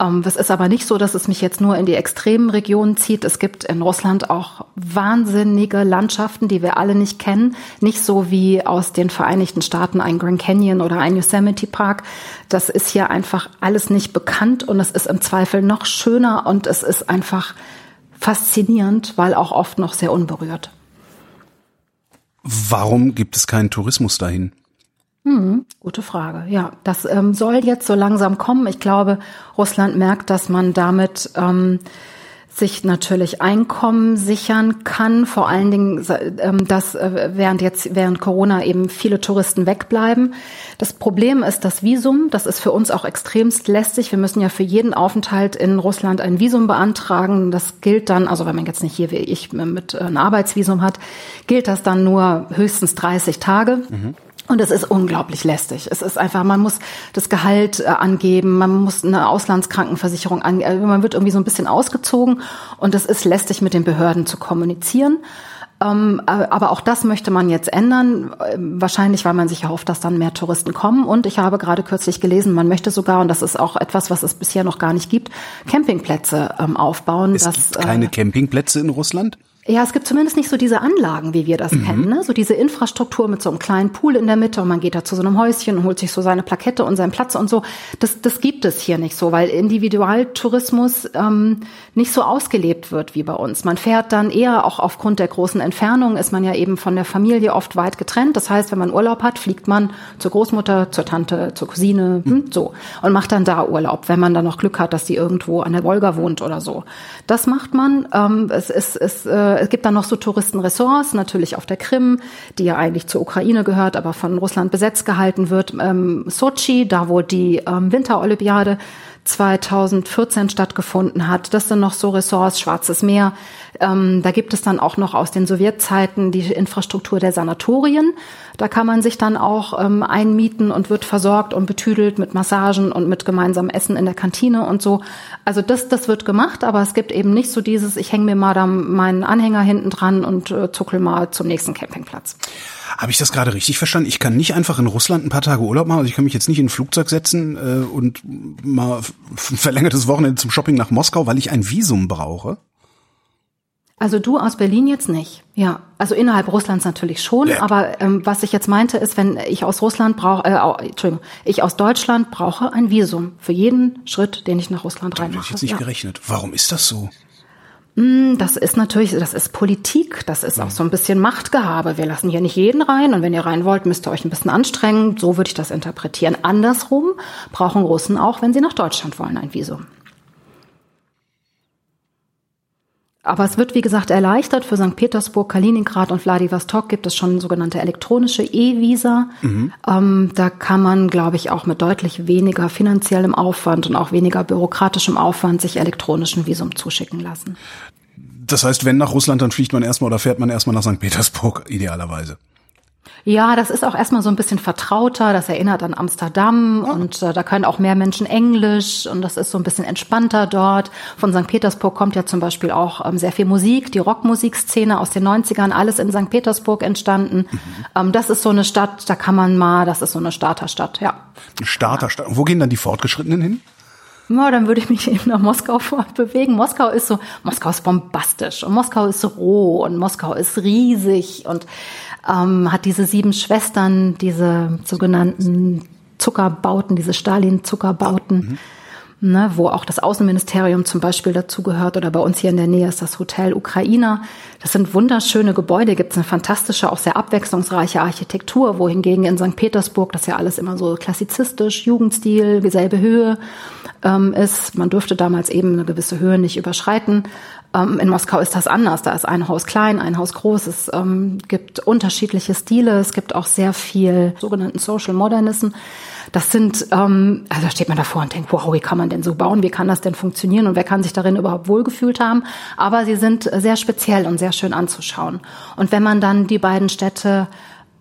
Ähm, es ist aber nicht so, dass es mich jetzt nur in die extremen Regionen zieht. Es gibt in Russland auch wahnsinnige Landschaften, die wir alle nicht kennen. Nicht so wie aus den Vereinigten Staaten ein Grand Canyon oder ein Yosemite Park. Das ist hier einfach alles nicht bekannt und es ist im Zweifel noch schöner und es ist einfach faszinierend, weil auch oft noch sehr unberührt.
Warum gibt es keinen Tourismus dahin?
Hm, gute Frage. Ja, das ähm, soll jetzt so langsam kommen. Ich glaube, Russland merkt, dass man damit ähm, sich natürlich Einkommen sichern kann. Vor allen Dingen, ähm, dass äh, während jetzt während Corona eben viele Touristen wegbleiben. Das Problem ist das Visum. Das ist für uns auch extremst lästig. Wir müssen ja für jeden Aufenthalt in Russland ein Visum beantragen. Das gilt dann, also wenn man jetzt nicht hier wie ich mit äh, ein Arbeitsvisum hat, gilt das dann nur höchstens 30 Tage. Mhm. Und es ist unglaublich lästig. Es ist einfach, man muss das Gehalt äh, angeben, man muss eine Auslandskrankenversicherung angeben, man wird irgendwie so ein bisschen ausgezogen und es ist lästig, mit den Behörden zu kommunizieren. Ähm, äh, aber auch das möchte man jetzt ändern, äh, wahrscheinlich, weil man sich erhofft, dass dann mehr Touristen kommen. Und ich habe gerade kürzlich gelesen, man möchte sogar, und das ist auch etwas, was es bisher noch gar nicht gibt, Campingplätze ähm, aufbauen.
Es gibt keine Campingplätze in Russland?
Ja, es gibt zumindest nicht so diese Anlagen, wie wir das mhm. kennen. Ne? So diese Infrastruktur mit so einem kleinen Pool in der Mitte und man geht da zu so einem Häuschen und holt sich so seine Plakette und seinen Platz und so. Das, das gibt es hier nicht so, weil Individualtourismus ähm, nicht so ausgelebt wird wie bei uns. Man fährt dann eher auch aufgrund der großen Entfernung, ist man ja eben von der Familie oft weit getrennt. Das heißt, wenn man Urlaub hat, fliegt man zur Großmutter, zur Tante, zur Cousine, hm, so und macht dann da Urlaub, wenn man dann noch Glück hat, dass die irgendwo an der Wolga wohnt oder so. Das macht man. Ähm, es ist, ist äh, es gibt dann noch so Touristenressorts, natürlich auf der Krim, die ja eigentlich zur Ukraine gehört, aber von Russland besetzt gehalten wird. Ähm, Sochi, da wo die ähm, Winterolympiade 2014 stattgefunden hat. Das sind noch so Ressorts, Schwarzes Meer. Ähm, da gibt es dann auch noch aus den Sowjetzeiten die Infrastruktur der Sanatorien. Da kann man sich dann auch ähm, einmieten und wird versorgt und betüdelt mit Massagen und mit gemeinsamem Essen in der Kantine und so. Also das, das wird gemacht, aber es gibt eben nicht so dieses, ich hänge mir mal da meinen Anhänger hinten dran und äh, zuckel mal zum nächsten Campingplatz.
Habe ich das gerade richtig verstanden? Ich kann nicht einfach in Russland ein paar Tage Urlaub machen. Also ich kann mich jetzt nicht in ein Flugzeug setzen äh, und mal verlängertes Wochenende zum Shopping nach Moskau, weil ich ein Visum brauche.
Also du aus Berlin jetzt nicht. Ja, also innerhalb Russlands natürlich schon. Ja. Aber ähm, was ich jetzt meinte, ist, wenn ich aus Russland brauche, äh, Entschuldigung, ich aus Deutschland brauche ein Visum für jeden Schritt, den ich nach Russland reinmache. Habe
ich jetzt nicht ja. gerechnet. Warum ist das so?
Hm, das ist natürlich, das ist Politik, das ist auch so ein bisschen Machtgehabe. Wir lassen hier nicht jeden rein und wenn ihr rein wollt, müsst ihr euch ein bisschen anstrengen. So würde ich das interpretieren. Andersrum brauchen Russen auch, wenn sie nach Deutschland wollen, ein Visum. Aber es wird, wie gesagt, erleichtert. Für St. Petersburg, Kaliningrad und Vladivostok gibt es schon sogenannte elektronische E-Visa. Mhm. Ähm, da kann man, glaube ich, auch mit deutlich weniger finanziellem Aufwand und auch weniger bürokratischem Aufwand sich elektronischen Visum zuschicken lassen.
Das heißt, wenn nach Russland, dann fliegt man erstmal oder fährt man erstmal nach St. Petersburg, (laughs) idealerweise.
Ja, das ist auch erstmal so ein bisschen vertrauter, das erinnert an Amsterdam ja. und äh, da können auch mehr Menschen Englisch und das ist so ein bisschen entspannter dort. Von St. Petersburg kommt ja zum Beispiel auch ähm, sehr viel Musik, die Rockmusikszene aus den 90ern, alles in St. Petersburg entstanden. Mhm. Ähm, das ist so eine Stadt, da kann man mal, das ist so eine Starterstadt, ja.
Starterstadt. Wo gehen dann die Fortgeschrittenen hin?
Ja, dann würde ich mich (laughs) eben nach Moskau fortbewegen. Moskau ist so, Moskau ist bombastisch und Moskau ist roh und Moskau ist riesig und ähm, hat diese sieben Schwestern, diese sogenannten Zuckerbauten, diese Stalin-Zuckerbauten. Mhm. Ne, wo auch das Außenministerium zum Beispiel dazugehört oder bei uns hier in der Nähe ist das Hotel Ukrainer. Das sind wunderschöne Gebäude, gibt es eine fantastische, auch sehr abwechslungsreiche Architektur, wohingegen in St. Petersburg das ja alles immer so klassizistisch, Jugendstil, dieselbe Höhe ähm, ist. Man durfte damals eben eine gewisse Höhe nicht überschreiten. Ähm, in Moskau ist das anders. Da ist ein Haus klein, ein Haus groß. Es ähm, gibt unterschiedliche Stile. Es gibt auch sehr viel sogenannten Social Modernism. Das sind, ähm, also da steht man davor und denkt, wow, wie kann man denn so bauen? Wie kann das denn funktionieren? Und wer kann sich darin überhaupt wohlgefühlt haben? Aber sie sind sehr speziell und sehr schön anzuschauen. Und wenn man dann die beiden Städte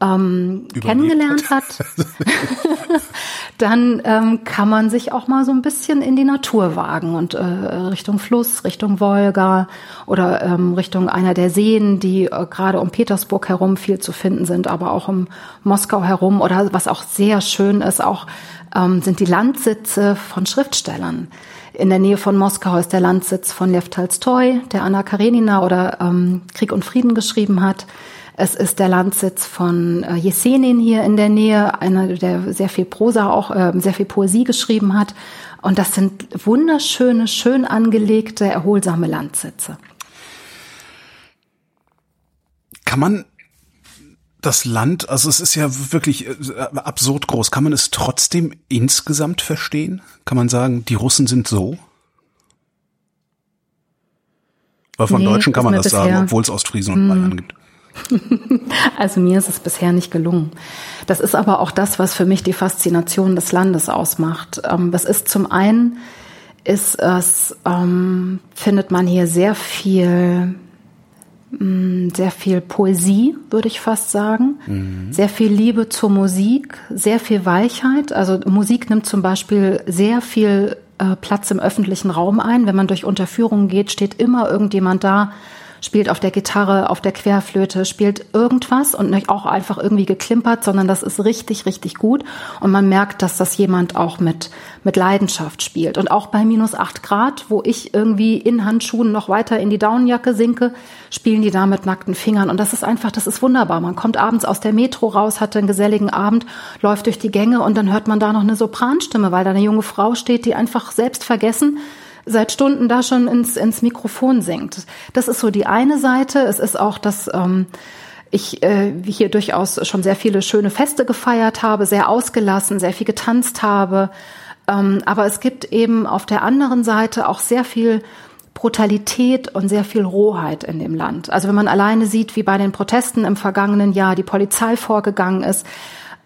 ähm, kennengelernt hat, (laughs) dann ähm, kann man sich auch mal so ein bisschen in die Natur wagen und äh, Richtung Fluss, Richtung Wolga oder ähm, Richtung einer der Seen, die äh, gerade um Petersburg herum viel zu finden sind, aber auch um Moskau herum oder was auch sehr schön ist, auch ähm, sind die Landsitze von Schriftstellern. In der Nähe von Moskau ist der Landsitz von Lev Tolstoi, der Anna Karenina oder ähm, Krieg und Frieden geschrieben hat. Es ist der Landsitz von äh, Jesenin hier in der Nähe, einer, der sehr viel Prosa, auch äh, sehr viel Poesie geschrieben hat. Und das sind wunderschöne, schön angelegte, erholsame Landsitze.
Kann man das Land, also es ist ja wirklich äh, absurd groß, kann man es trotzdem insgesamt verstehen? Kann man sagen, die Russen sind so? Weil von nee, Deutschen kann man das sagen, obwohl es Ostfriesen und Bayern hm. gibt. (laughs)
Also mir ist es bisher nicht gelungen. Das ist aber auch das, was für mich die Faszination des Landes ausmacht. Ähm, es ist zum einen, ist es, ähm, findet man hier sehr viel, mm, sehr viel Poesie, würde ich fast sagen. Mhm. Sehr viel Liebe zur Musik, sehr viel Weichheit. Also Musik nimmt zum Beispiel sehr viel äh, Platz im öffentlichen Raum ein. Wenn man durch Unterführungen geht, steht immer irgendjemand da, spielt auf der Gitarre, auf der Querflöte, spielt irgendwas und nicht auch einfach irgendwie geklimpert, sondern das ist richtig, richtig gut. Und man merkt, dass das jemand auch mit, mit Leidenschaft spielt. Und auch bei minus acht Grad, wo ich irgendwie in Handschuhen noch weiter in die Daunenjacke sinke, spielen die da mit nackten Fingern. Und das ist einfach, das ist wunderbar. Man kommt abends aus der Metro raus, hatte einen geselligen Abend, läuft durch die Gänge und dann hört man da noch eine Sopranstimme, weil da eine junge Frau steht, die einfach selbst vergessen seit Stunden da schon ins, ins Mikrofon singt. Das ist so die eine Seite. Es ist auch, dass ähm, ich äh, hier durchaus schon sehr viele schöne Feste gefeiert habe, sehr ausgelassen, sehr viel getanzt habe. Ähm, aber es gibt eben auf der anderen Seite auch sehr viel Brutalität und sehr viel Rohheit in dem Land. Also wenn man alleine sieht, wie bei den Protesten im vergangenen Jahr die Polizei vorgegangen ist,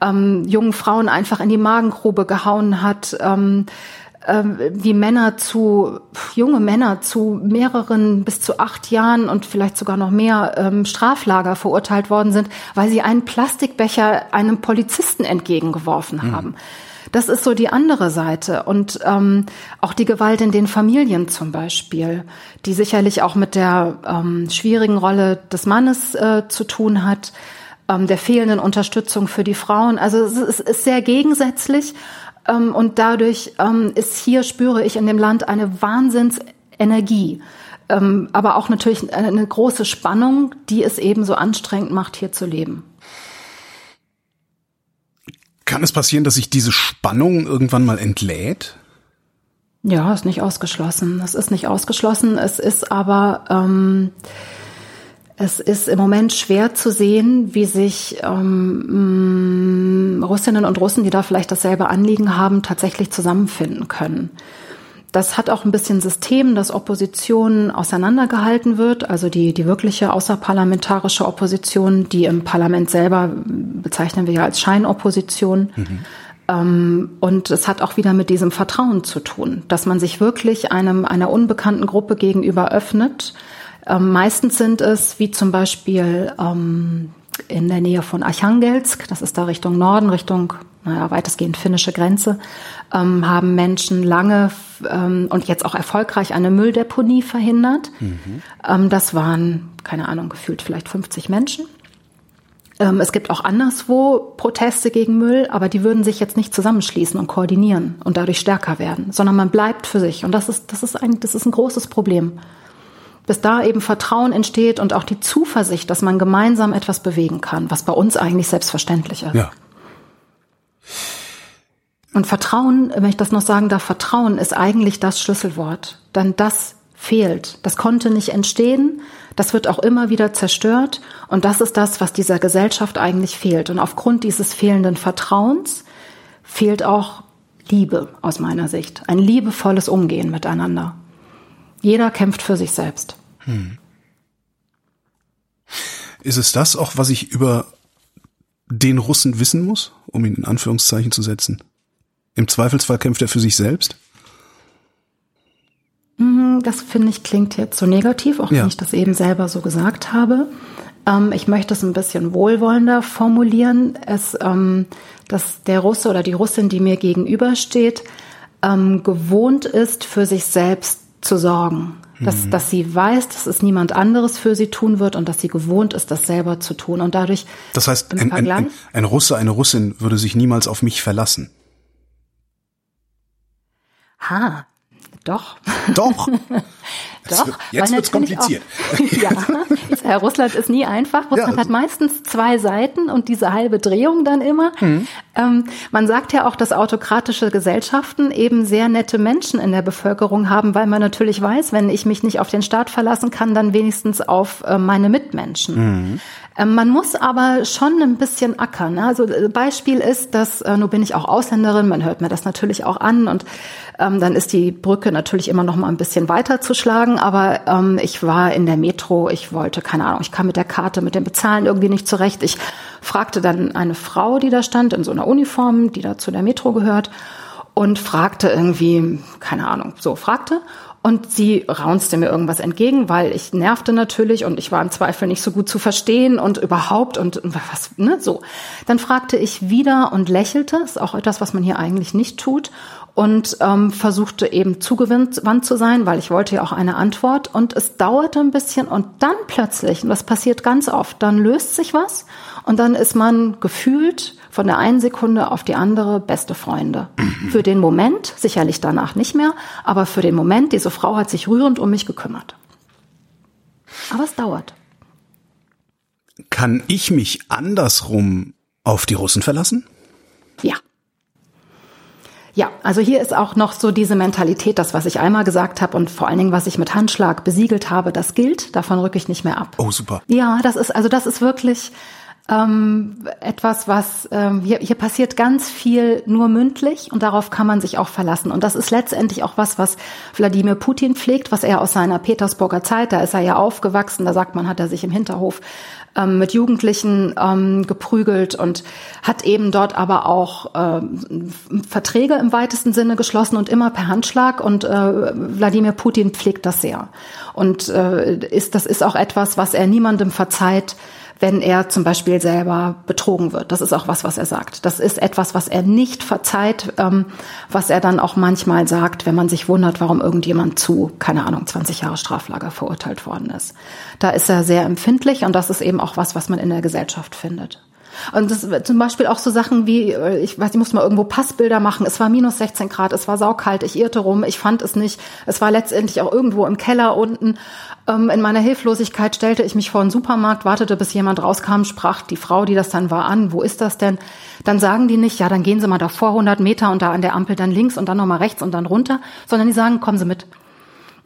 ähm, jungen Frauen einfach in die Magengrube gehauen hat, ähm, wie Männer zu, junge Männer zu mehreren bis zu acht Jahren und vielleicht sogar noch mehr ähm, Straflager verurteilt worden sind, weil sie einen Plastikbecher einem Polizisten entgegengeworfen mhm. haben. Das ist so die andere Seite. Und ähm, auch die Gewalt in den Familien zum Beispiel, die sicherlich auch mit der ähm, schwierigen Rolle des Mannes äh, zu tun hat, ähm, der fehlenden Unterstützung für die Frauen. Also es ist, es ist sehr gegensätzlich. Ähm, und dadurch ähm, ist hier, spüre ich in dem Land eine Wahnsinnsenergie. Ähm, aber auch natürlich eine große Spannung, die es eben so anstrengend macht, hier zu leben.
Kann es passieren, dass sich diese Spannung irgendwann mal entlädt?
Ja, ist nicht ausgeschlossen. Das ist nicht ausgeschlossen. Es ist aber ähm, es ist im Moment schwer zu sehen, wie sich ähm, Russinnen und Russen, die da vielleicht dasselbe Anliegen haben, tatsächlich zusammenfinden können. Das hat auch ein bisschen System, dass Opposition auseinandergehalten wird, also die, die wirkliche außerparlamentarische Opposition, die im Parlament selber bezeichnen wir ja als Scheinopposition. Mhm. Ähm, und es hat auch wieder mit diesem Vertrauen zu tun, dass man sich wirklich einem, einer unbekannten Gruppe gegenüber öffnet, ähm, meistens sind es, wie zum Beispiel ähm, in der Nähe von Archangelsk, das ist da Richtung Norden, Richtung naja, weitestgehend finnische Grenze, ähm, haben Menschen lange ähm, und jetzt auch erfolgreich eine Mülldeponie verhindert. Mhm. Ähm, das waren, keine Ahnung, gefühlt vielleicht 50 Menschen. Ähm, es gibt auch anderswo Proteste gegen Müll, aber die würden sich jetzt nicht zusammenschließen und koordinieren und dadurch stärker werden, sondern man bleibt für sich. Und das ist, das ist ein, das ist ein großes Problem bis da eben Vertrauen entsteht und auch die Zuversicht, dass man gemeinsam etwas bewegen kann, was bei uns eigentlich selbstverständlich ist. Ja. Und Vertrauen, wenn ich das noch sagen darf, Vertrauen ist eigentlich das Schlüsselwort. Denn das fehlt. Das konnte nicht entstehen. Das wird auch immer wieder zerstört. Und das ist das, was dieser Gesellschaft eigentlich fehlt. Und aufgrund dieses fehlenden Vertrauens fehlt auch Liebe aus meiner Sicht. Ein liebevolles Umgehen miteinander. Jeder kämpft für sich selbst. Hm.
Ist es das auch, was ich über den Russen wissen muss, um ihn in Anführungszeichen zu setzen? Im Zweifelsfall kämpft er für sich selbst?
Mhm, das finde ich klingt jetzt so negativ, auch ja. wenn ich das eben selber so gesagt habe. Ähm, ich möchte es ein bisschen wohlwollender formulieren. Es, ähm, dass der Russe oder die Russin, die mir gegenübersteht, ähm, gewohnt ist, für sich selbst zu sorgen. Dass, mhm. dass sie weiß, dass es niemand anderes für sie tun wird und dass sie gewohnt ist, das selber zu tun. Und dadurch.
Das heißt, ein, ein, ein, ein Russe, eine Russin würde sich niemals auf mich verlassen.
Ha, Doch.
Doch. (laughs)
Doch.
Wird, jetzt wird's kompliziert.
Auch, (laughs) (laughs) ja, äh, Russland ist nie einfach. Russland ja. hat meistens zwei Seiten und diese halbe Drehung dann immer. Mhm. Ähm, man sagt ja auch, dass autokratische Gesellschaften eben sehr nette Menschen in der Bevölkerung haben, weil man natürlich weiß, wenn ich mich nicht auf den Staat verlassen kann, dann wenigstens auf äh, meine Mitmenschen. Mhm. Ähm, man muss aber schon ein bisschen ackern. Ne? Also äh, Beispiel ist, dass, äh, nur bin ich auch Ausländerin, man hört mir das natürlich auch an und ähm, dann ist die Brücke natürlich immer noch mal ein bisschen weiter zu schlagen. Aber ähm, ich war in der Metro, ich wollte, keine Ahnung, ich kam mit der Karte, mit dem Bezahlen irgendwie nicht zurecht. Ich fragte dann eine Frau, die da stand, in so einer Uniform, die da zu der Metro gehört und fragte irgendwie, keine Ahnung, so fragte. Und sie raunzte mir irgendwas entgegen, weil ich nervte natürlich und ich war im Zweifel nicht so gut zu verstehen und überhaupt und was, ne, so. Dann fragte ich wieder und lächelte, ist auch etwas, was man hier eigentlich nicht tut und ähm, versuchte eben zugewandt zu sein, weil ich wollte ja auch eine Antwort und es dauerte ein bisschen und dann plötzlich, und das passiert ganz oft, dann löst sich was und dann ist man gefühlt von der einen Sekunde auf die andere beste Freunde. Mhm. Für den Moment, sicherlich danach nicht mehr, aber für den Moment, diese Frau hat sich rührend um mich gekümmert. Aber es dauert.
Kann ich mich andersrum auf die Russen verlassen?
Ja. Ja, also hier ist auch noch so diese Mentalität, das, was ich einmal gesagt habe und vor allen Dingen, was ich mit Handschlag besiegelt habe, das gilt, davon rücke ich nicht mehr ab.
Oh, super.
Ja, das ist, also das ist wirklich, ähm, etwas, was ähm, hier, hier passiert ganz viel nur mündlich und darauf kann man sich auch verlassen. Und das ist letztendlich auch was, was Wladimir Putin pflegt, was er aus seiner Petersburger Zeit, da ist er ja aufgewachsen, da sagt man, hat er sich im Hinterhof ähm, mit Jugendlichen ähm, geprügelt und hat eben dort aber auch ähm, Verträge im weitesten Sinne geschlossen und immer per Handschlag. Und äh, Wladimir Putin pflegt das sehr. Und äh, ist, das ist auch etwas, was er niemandem verzeiht, wenn er zum Beispiel selber betrogen wird. Das ist auch was, was er sagt. Das ist etwas, was er nicht verzeiht, ähm, was er dann auch manchmal sagt, wenn man sich wundert, warum irgendjemand zu, keine Ahnung, 20 Jahre Straflager verurteilt worden ist. Da ist er sehr empfindlich und das ist eben auch was, was man in der Gesellschaft findet. Und das zum Beispiel auch so Sachen wie, äh, ich weiß, ich musste mal irgendwo Passbilder machen. Es war minus 16 Grad, es war saukalt, ich irrte rum, ich fand es nicht. Es war letztendlich auch irgendwo im Keller unten. Ähm, in meiner Hilflosigkeit stellte ich mich vor einen Supermarkt, wartete, bis jemand rauskam, sprach die Frau, die das dann war, an, wo ist das denn? Dann sagen die nicht, ja, dann gehen Sie mal davor 100 Meter und da an der Ampel dann links und dann nochmal rechts und dann runter, sondern die sagen, kommen Sie mit.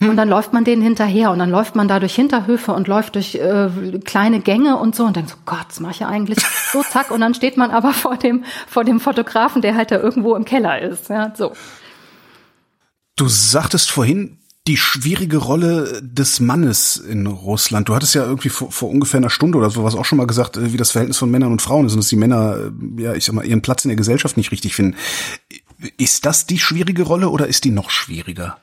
Und dann läuft man denen hinterher und dann läuft man da durch Hinterhöfe und läuft durch äh, kleine Gänge und so und denkt so, Gott, das mache ich ja eigentlich (laughs) so zack und dann steht man aber vor dem vor dem Fotografen, der halt da irgendwo im Keller ist, ja, so.
Du sagtest vorhin, die schwierige Rolle des Mannes in Russland. Du hattest ja irgendwie vor, vor ungefähr einer Stunde oder sowas auch schon mal gesagt, äh, wie das Verhältnis von Männern und Frauen ist und dass die Männer, äh, ja, ich sag mal, ihren Platz in der Gesellschaft nicht richtig finden. Ist das die schwierige Rolle oder ist die noch schwieriger?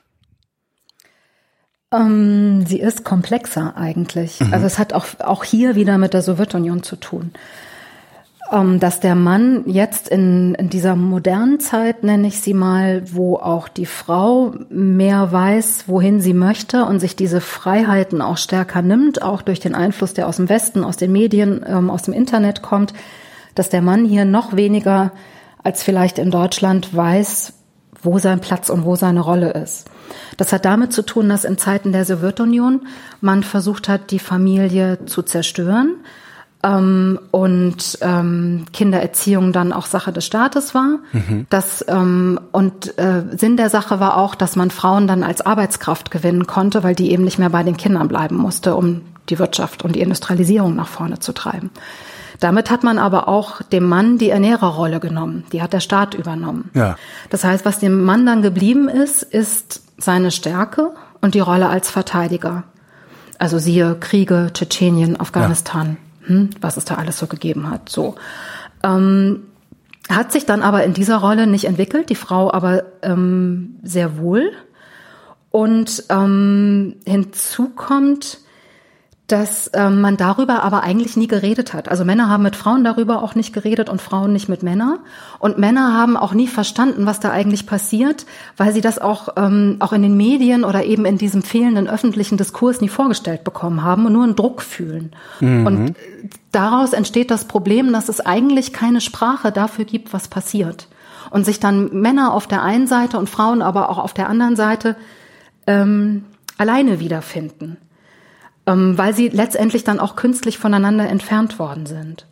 Ähm, sie ist komplexer eigentlich. Mhm. Also es hat auch, auch hier wieder mit der Sowjetunion zu tun ähm, dass der Mann jetzt in, in dieser modernen Zeit, nenne ich sie mal, wo auch die Frau mehr weiß, wohin sie möchte und sich diese Freiheiten auch stärker nimmt, auch durch den Einfluss, der aus dem Westen, aus den Medien, ähm, aus dem Internet kommt, dass der Mann hier noch weniger als vielleicht in Deutschland weiß, wo sein Platz und wo seine Rolle ist. Das hat damit zu tun, dass in Zeiten der Sowjetunion man versucht hat, die Familie zu zerstören ähm, und ähm, Kindererziehung dann auch Sache des Staates war. Mhm. Das, ähm, und äh, Sinn der Sache war auch, dass man Frauen dann als Arbeitskraft gewinnen konnte, weil die eben nicht mehr bei den Kindern bleiben musste, um die Wirtschaft und die Industrialisierung nach vorne zu treiben. Damit hat man aber auch dem Mann die Ernährerrolle genommen. Die hat der Staat übernommen. Ja. Das heißt, was dem Mann dann geblieben ist, ist seine Stärke und die Rolle als Verteidiger. Also siehe Kriege, Tschetschenien, Afghanistan. Ja hm, was es da alles so gegeben hat. So. Ähm, hat sich dann aber in dieser Rolle nicht entwickelt, die Frau aber ähm, sehr wohl. Und ähm, hinzu kommt, dass ähm, man darüber aber eigentlich nie geredet hat. Also Männer haben mit Frauen darüber auch nicht geredet und Frauen nicht mit Männern. Und Männer haben auch nie verstanden, was da eigentlich passiert, weil sie das auch, ähm, auch in den Medien oder eben in diesem fehlenden öffentlichen Diskurs nie vorgestellt bekommen haben und nur einen Druck fühlen. Mhm. Und daraus entsteht das Problem, dass es eigentlich keine Sprache dafür gibt, was passiert. Und sich dann Männer auf der einen Seite und Frauen aber auch auf der anderen Seite ähm, alleine wiederfinden, weil sie letztendlich dann auch künstlich voneinander entfernt worden sind.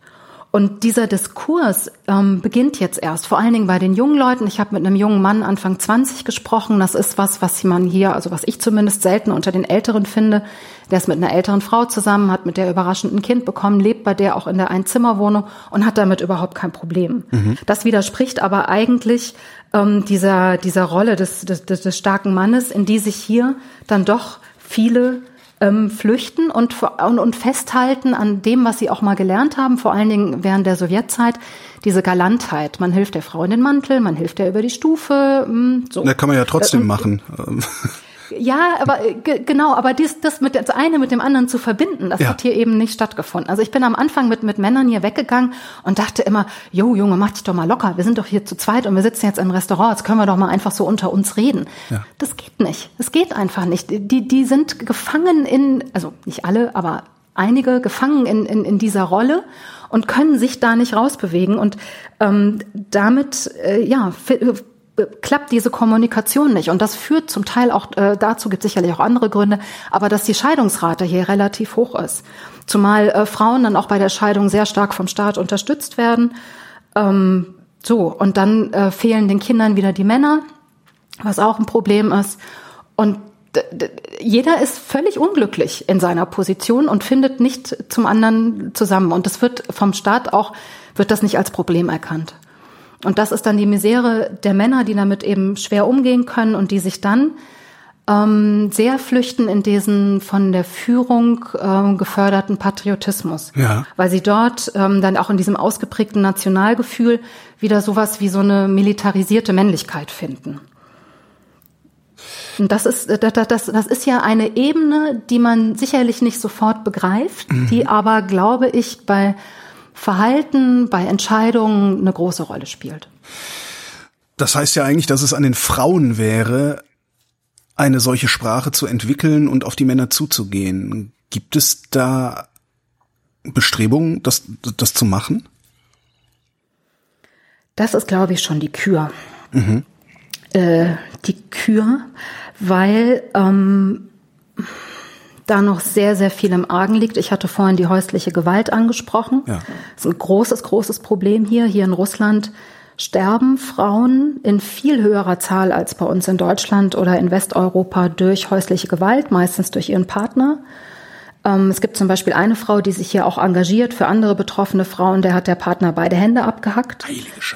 Und dieser Diskurs ähm, beginnt jetzt erst, vor allen Dingen bei den jungen Leuten. Ich habe mit einem jungen Mann Anfang 20 gesprochen. Das ist was, was man hier, also was ich zumindest selten unter den Älteren finde. Der ist mit einer älteren Frau zusammen, hat mit der überraschend ein Kind bekommen, lebt bei der auch in der Einzimmerwohnung und hat damit überhaupt kein Problem. Mhm. Das widerspricht aber eigentlich ähm, dieser, dieser Rolle des, des, des starken Mannes, in die sich hier dann doch viele ähm, flüchten und, und, und festhalten an dem, was sie auch mal gelernt haben, vor allen Dingen während der Sowjetzeit, diese Galantheit. Man hilft der Frau in den Mantel, man hilft der über die Stufe. Hm,
so. Da kann man ja trotzdem äh, machen. (laughs)
Ja, aber äh, genau, aber dies, das mit das eine mit dem anderen zu verbinden, das ja. hat hier eben nicht stattgefunden. Also ich bin am Anfang mit mit Männern hier weggegangen und dachte immer, Jo Junge, mach dich doch mal locker. Wir sind doch hier zu zweit und wir sitzen jetzt im Restaurant. Jetzt können wir doch mal einfach so unter uns reden. Ja. Das geht nicht. Das geht einfach nicht. Die die sind gefangen in, also nicht alle, aber einige gefangen in in, in dieser Rolle und können sich da nicht rausbewegen und ähm, damit äh, ja klappt diese Kommunikation nicht. Und das führt zum Teil auch äh, dazu, gibt sicherlich auch andere Gründe, aber dass die Scheidungsrate hier relativ hoch ist. Zumal äh, Frauen dann auch bei der Scheidung sehr stark vom Staat unterstützt werden. Ähm, so, und dann äh, fehlen den Kindern wieder die Männer, was auch ein Problem ist. Und jeder ist völlig unglücklich in seiner Position und findet nicht zum anderen zusammen. Und das wird vom Staat auch, wird das nicht als Problem erkannt. Und das ist dann die Misere der Männer, die damit eben schwer umgehen können und die sich dann ähm, sehr flüchten in diesen von der Führung ähm, geförderten Patriotismus. Ja. Weil sie dort ähm, dann auch in diesem ausgeprägten Nationalgefühl wieder sowas wie so eine militarisierte Männlichkeit finden. Und das ist, das, das, das ist ja eine Ebene, die man sicherlich nicht sofort begreift, mhm. die aber, glaube ich, bei Verhalten, bei Entscheidungen eine große Rolle spielt.
Das heißt ja eigentlich, dass es an den Frauen wäre, eine solche Sprache zu entwickeln und auf die Männer zuzugehen. Gibt es da Bestrebungen, das, das zu machen?
Das ist, glaube ich, schon die Kür. Mhm. Äh, die Kür, weil ähm, da noch sehr, sehr viel im Argen liegt. Ich hatte vorhin die häusliche Gewalt angesprochen. Ja. Das ist ein großes, großes Problem hier. Hier in Russland sterben Frauen in viel höherer Zahl als bei uns in Deutschland oder in Westeuropa durch häusliche Gewalt, meistens durch ihren Partner. Ähm, es gibt zum Beispiel eine Frau, die sich hier auch engagiert für andere betroffene Frauen. Der hat der Partner beide Hände abgehackt.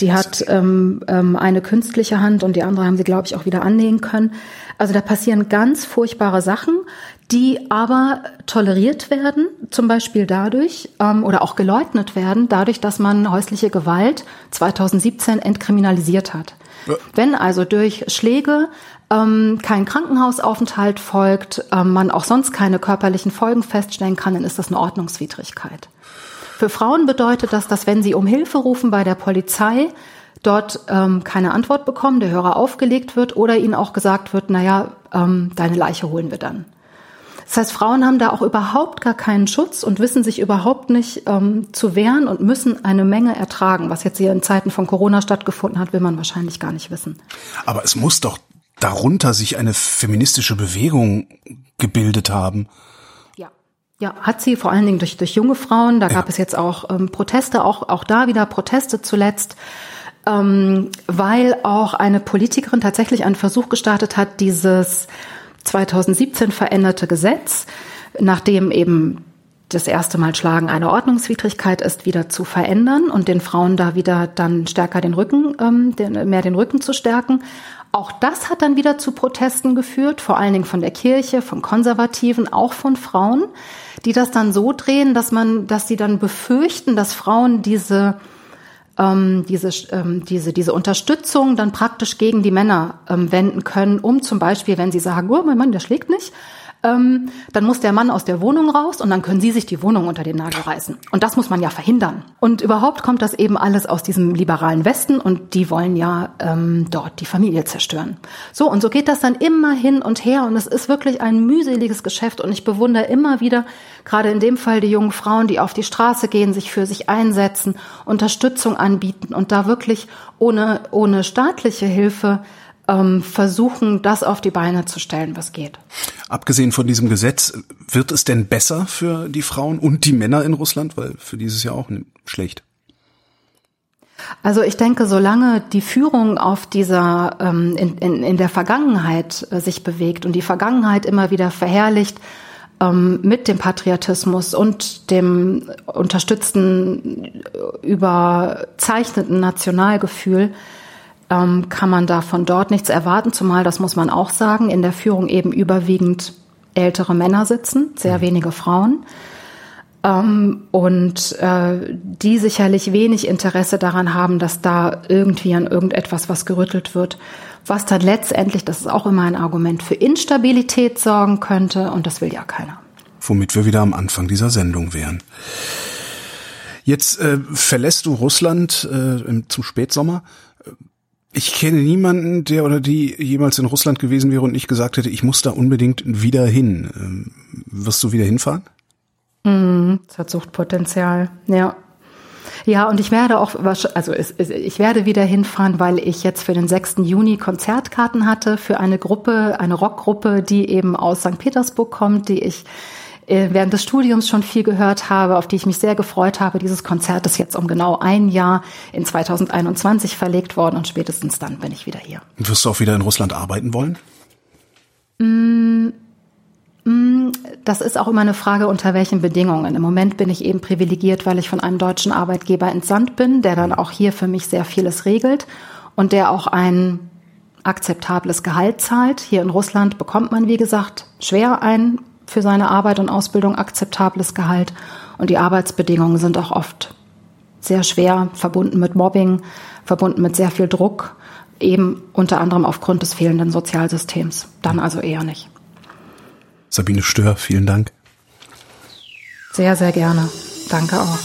Die hat ähm, ähm, eine künstliche Hand und die andere haben sie, glaube ich, auch wieder annähen können. Also da passieren ganz furchtbare Sachen, die aber toleriert werden, zum Beispiel dadurch ähm, oder auch geleugnet werden, dadurch, dass man häusliche Gewalt 2017 entkriminalisiert hat. Ja. Wenn also durch Schläge ähm, kein Krankenhausaufenthalt folgt, ähm, man auch sonst keine körperlichen Folgen feststellen kann, dann ist das eine Ordnungswidrigkeit. Für Frauen bedeutet das, dass wenn sie um Hilfe rufen bei der Polizei, dort ähm, keine Antwort bekommen, der Hörer aufgelegt wird oder ihnen auch gesagt wird, naja, ähm, deine Leiche holen wir dann. Das heißt, Frauen haben da auch überhaupt gar keinen Schutz und wissen sich überhaupt nicht ähm, zu wehren und müssen eine Menge ertragen. Was jetzt hier in Zeiten von Corona stattgefunden hat, will man wahrscheinlich gar nicht wissen.
Aber es muss doch darunter sich eine feministische Bewegung gebildet haben.
Ja. Ja, hat sie vor allen Dingen durch, durch junge Frauen. Da ja. gab es jetzt auch ähm, Proteste, auch, auch da wieder Proteste zuletzt, ähm, weil auch eine Politikerin tatsächlich einen Versuch gestartet hat, dieses 2017 veränderte Gesetz, nachdem eben das erste Mal Schlagen eine Ordnungswidrigkeit ist, wieder zu verändern und den Frauen da wieder dann stärker den Rücken, ähm, mehr den Rücken zu stärken. Auch das hat dann wieder zu Protesten geführt, vor allen Dingen von der Kirche, von Konservativen, auch von Frauen, die das dann so drehen, dass man, dass sie dann befürchten, dass Frauen diese ähm, diese, ähm, diese, diese Unterstützung dann praktisch gegen die Männer ähm, wenden können, um zum Beispiel, wenn sie sagen, oh, mein Mann, der schlägt nicht, ähm, dann muss der Mann aus der Wohnung raus und dann können sie sich die Wohnung unter den Nagel reißen. Und das muss man ja verhindern. Und überhaupt kommt das eben alles aus diesem liberalen Westen und die wollen ja ähm, dort die Familie zerstören. So, und so geht das dann immer hin und her und es ist wirklich ein mühseliges Geschäft und ich bewundere immer wieder, gerade in dem Fall die jungen Frauen, die auf die Straße gehen, sich für sich einsetzen, Unterstützung anbieten und da wirklich ohne, ohne staatliche Hilfe ähm, versuchen, das auf die Beine zu stellen, was geht.
Abgesehen von diesem Gesetz, wird es denn besser für die Frauen und die Männer in Russland? Weil für dieses Jahr auch schlecht.
Also ich denke, solange die Führung auf dieser ähm, in, in, in der Vergangenheit äh, sich bewegt und die Vergangenheit immer wieder verherrlicht ähm, mit dem Patriotismus und dem unterstützten, überzeichneten Nationalgefühl, ähm, kann man da von dort nichts erwarten, zumal, das muss man auch sagen, in der Führung eben überwiegend ältere Männer sitzen, sehr mhm. wenige Frauen. Ähm, und äh, die sicherlich wenig Interesse daran haben, dass da irgendwie an irgendetwas was gerüttelt wird, was dann letztendlich, das ist auch immer ein Argument, für Instabilität sorgen könnte und das will ja keiner.
Womit wir wieder am Anfang dieser Sendung wären. Jetzt äh, verlässt du Russland äh, im, zum Spätsommer. Ich kenne niemanden, der oder die jemals in Russland gewesen wäre und nicht gesagt hätte, ich muss da unbedingt wieder hin. Ähm, wirst du wieder hinfahren?
Mhm, das hat Suchtpotenzial, ja. Ja, und ich werde auch, also ich werde wieder hinfahren, weil ich jetzt für den 6. Juni Konzertkarten hatte für eine Gruppe, eine Rockgruppe, die eben aus St. Petersburg kommt, die ich während des Studiums schon viel gehört habe, auf die ich mich sehr gefreut habe. Dieses Konzert ist jetzt um genau ein Jahr in 2021 verlegt worden und spätestens dann bin ich wieder hier.
Und wirst du auch wieder in Russland arbeiten wollen?
Mm Mm, das ist auch immer eine Frage, unter welchen Bedingungen. Im Moment bin ich eben privilegiert, weil ich von einem deutschen Arbeitgeber entsandt bin, der dann auch hier für mich sehr vieles regelt und der auch ein akzeptables Gehalt zahlt. Hier in Russland bekommt man, wie gesagt, schwer ein für seine Arbeit und Ausbildung akzeptables Gehalt. Und die Arbeitsbedingungen sind auch oft sehr schwer, verbunden mit Mobbing, verbunden mit sehr viel Druck, eben unter anderem aufgrund des fehlenden Sozialsystems. Dann also eher nicht.
Sabine Stör, vielen Dank.
Sehr, sehr gerne. Danke auch.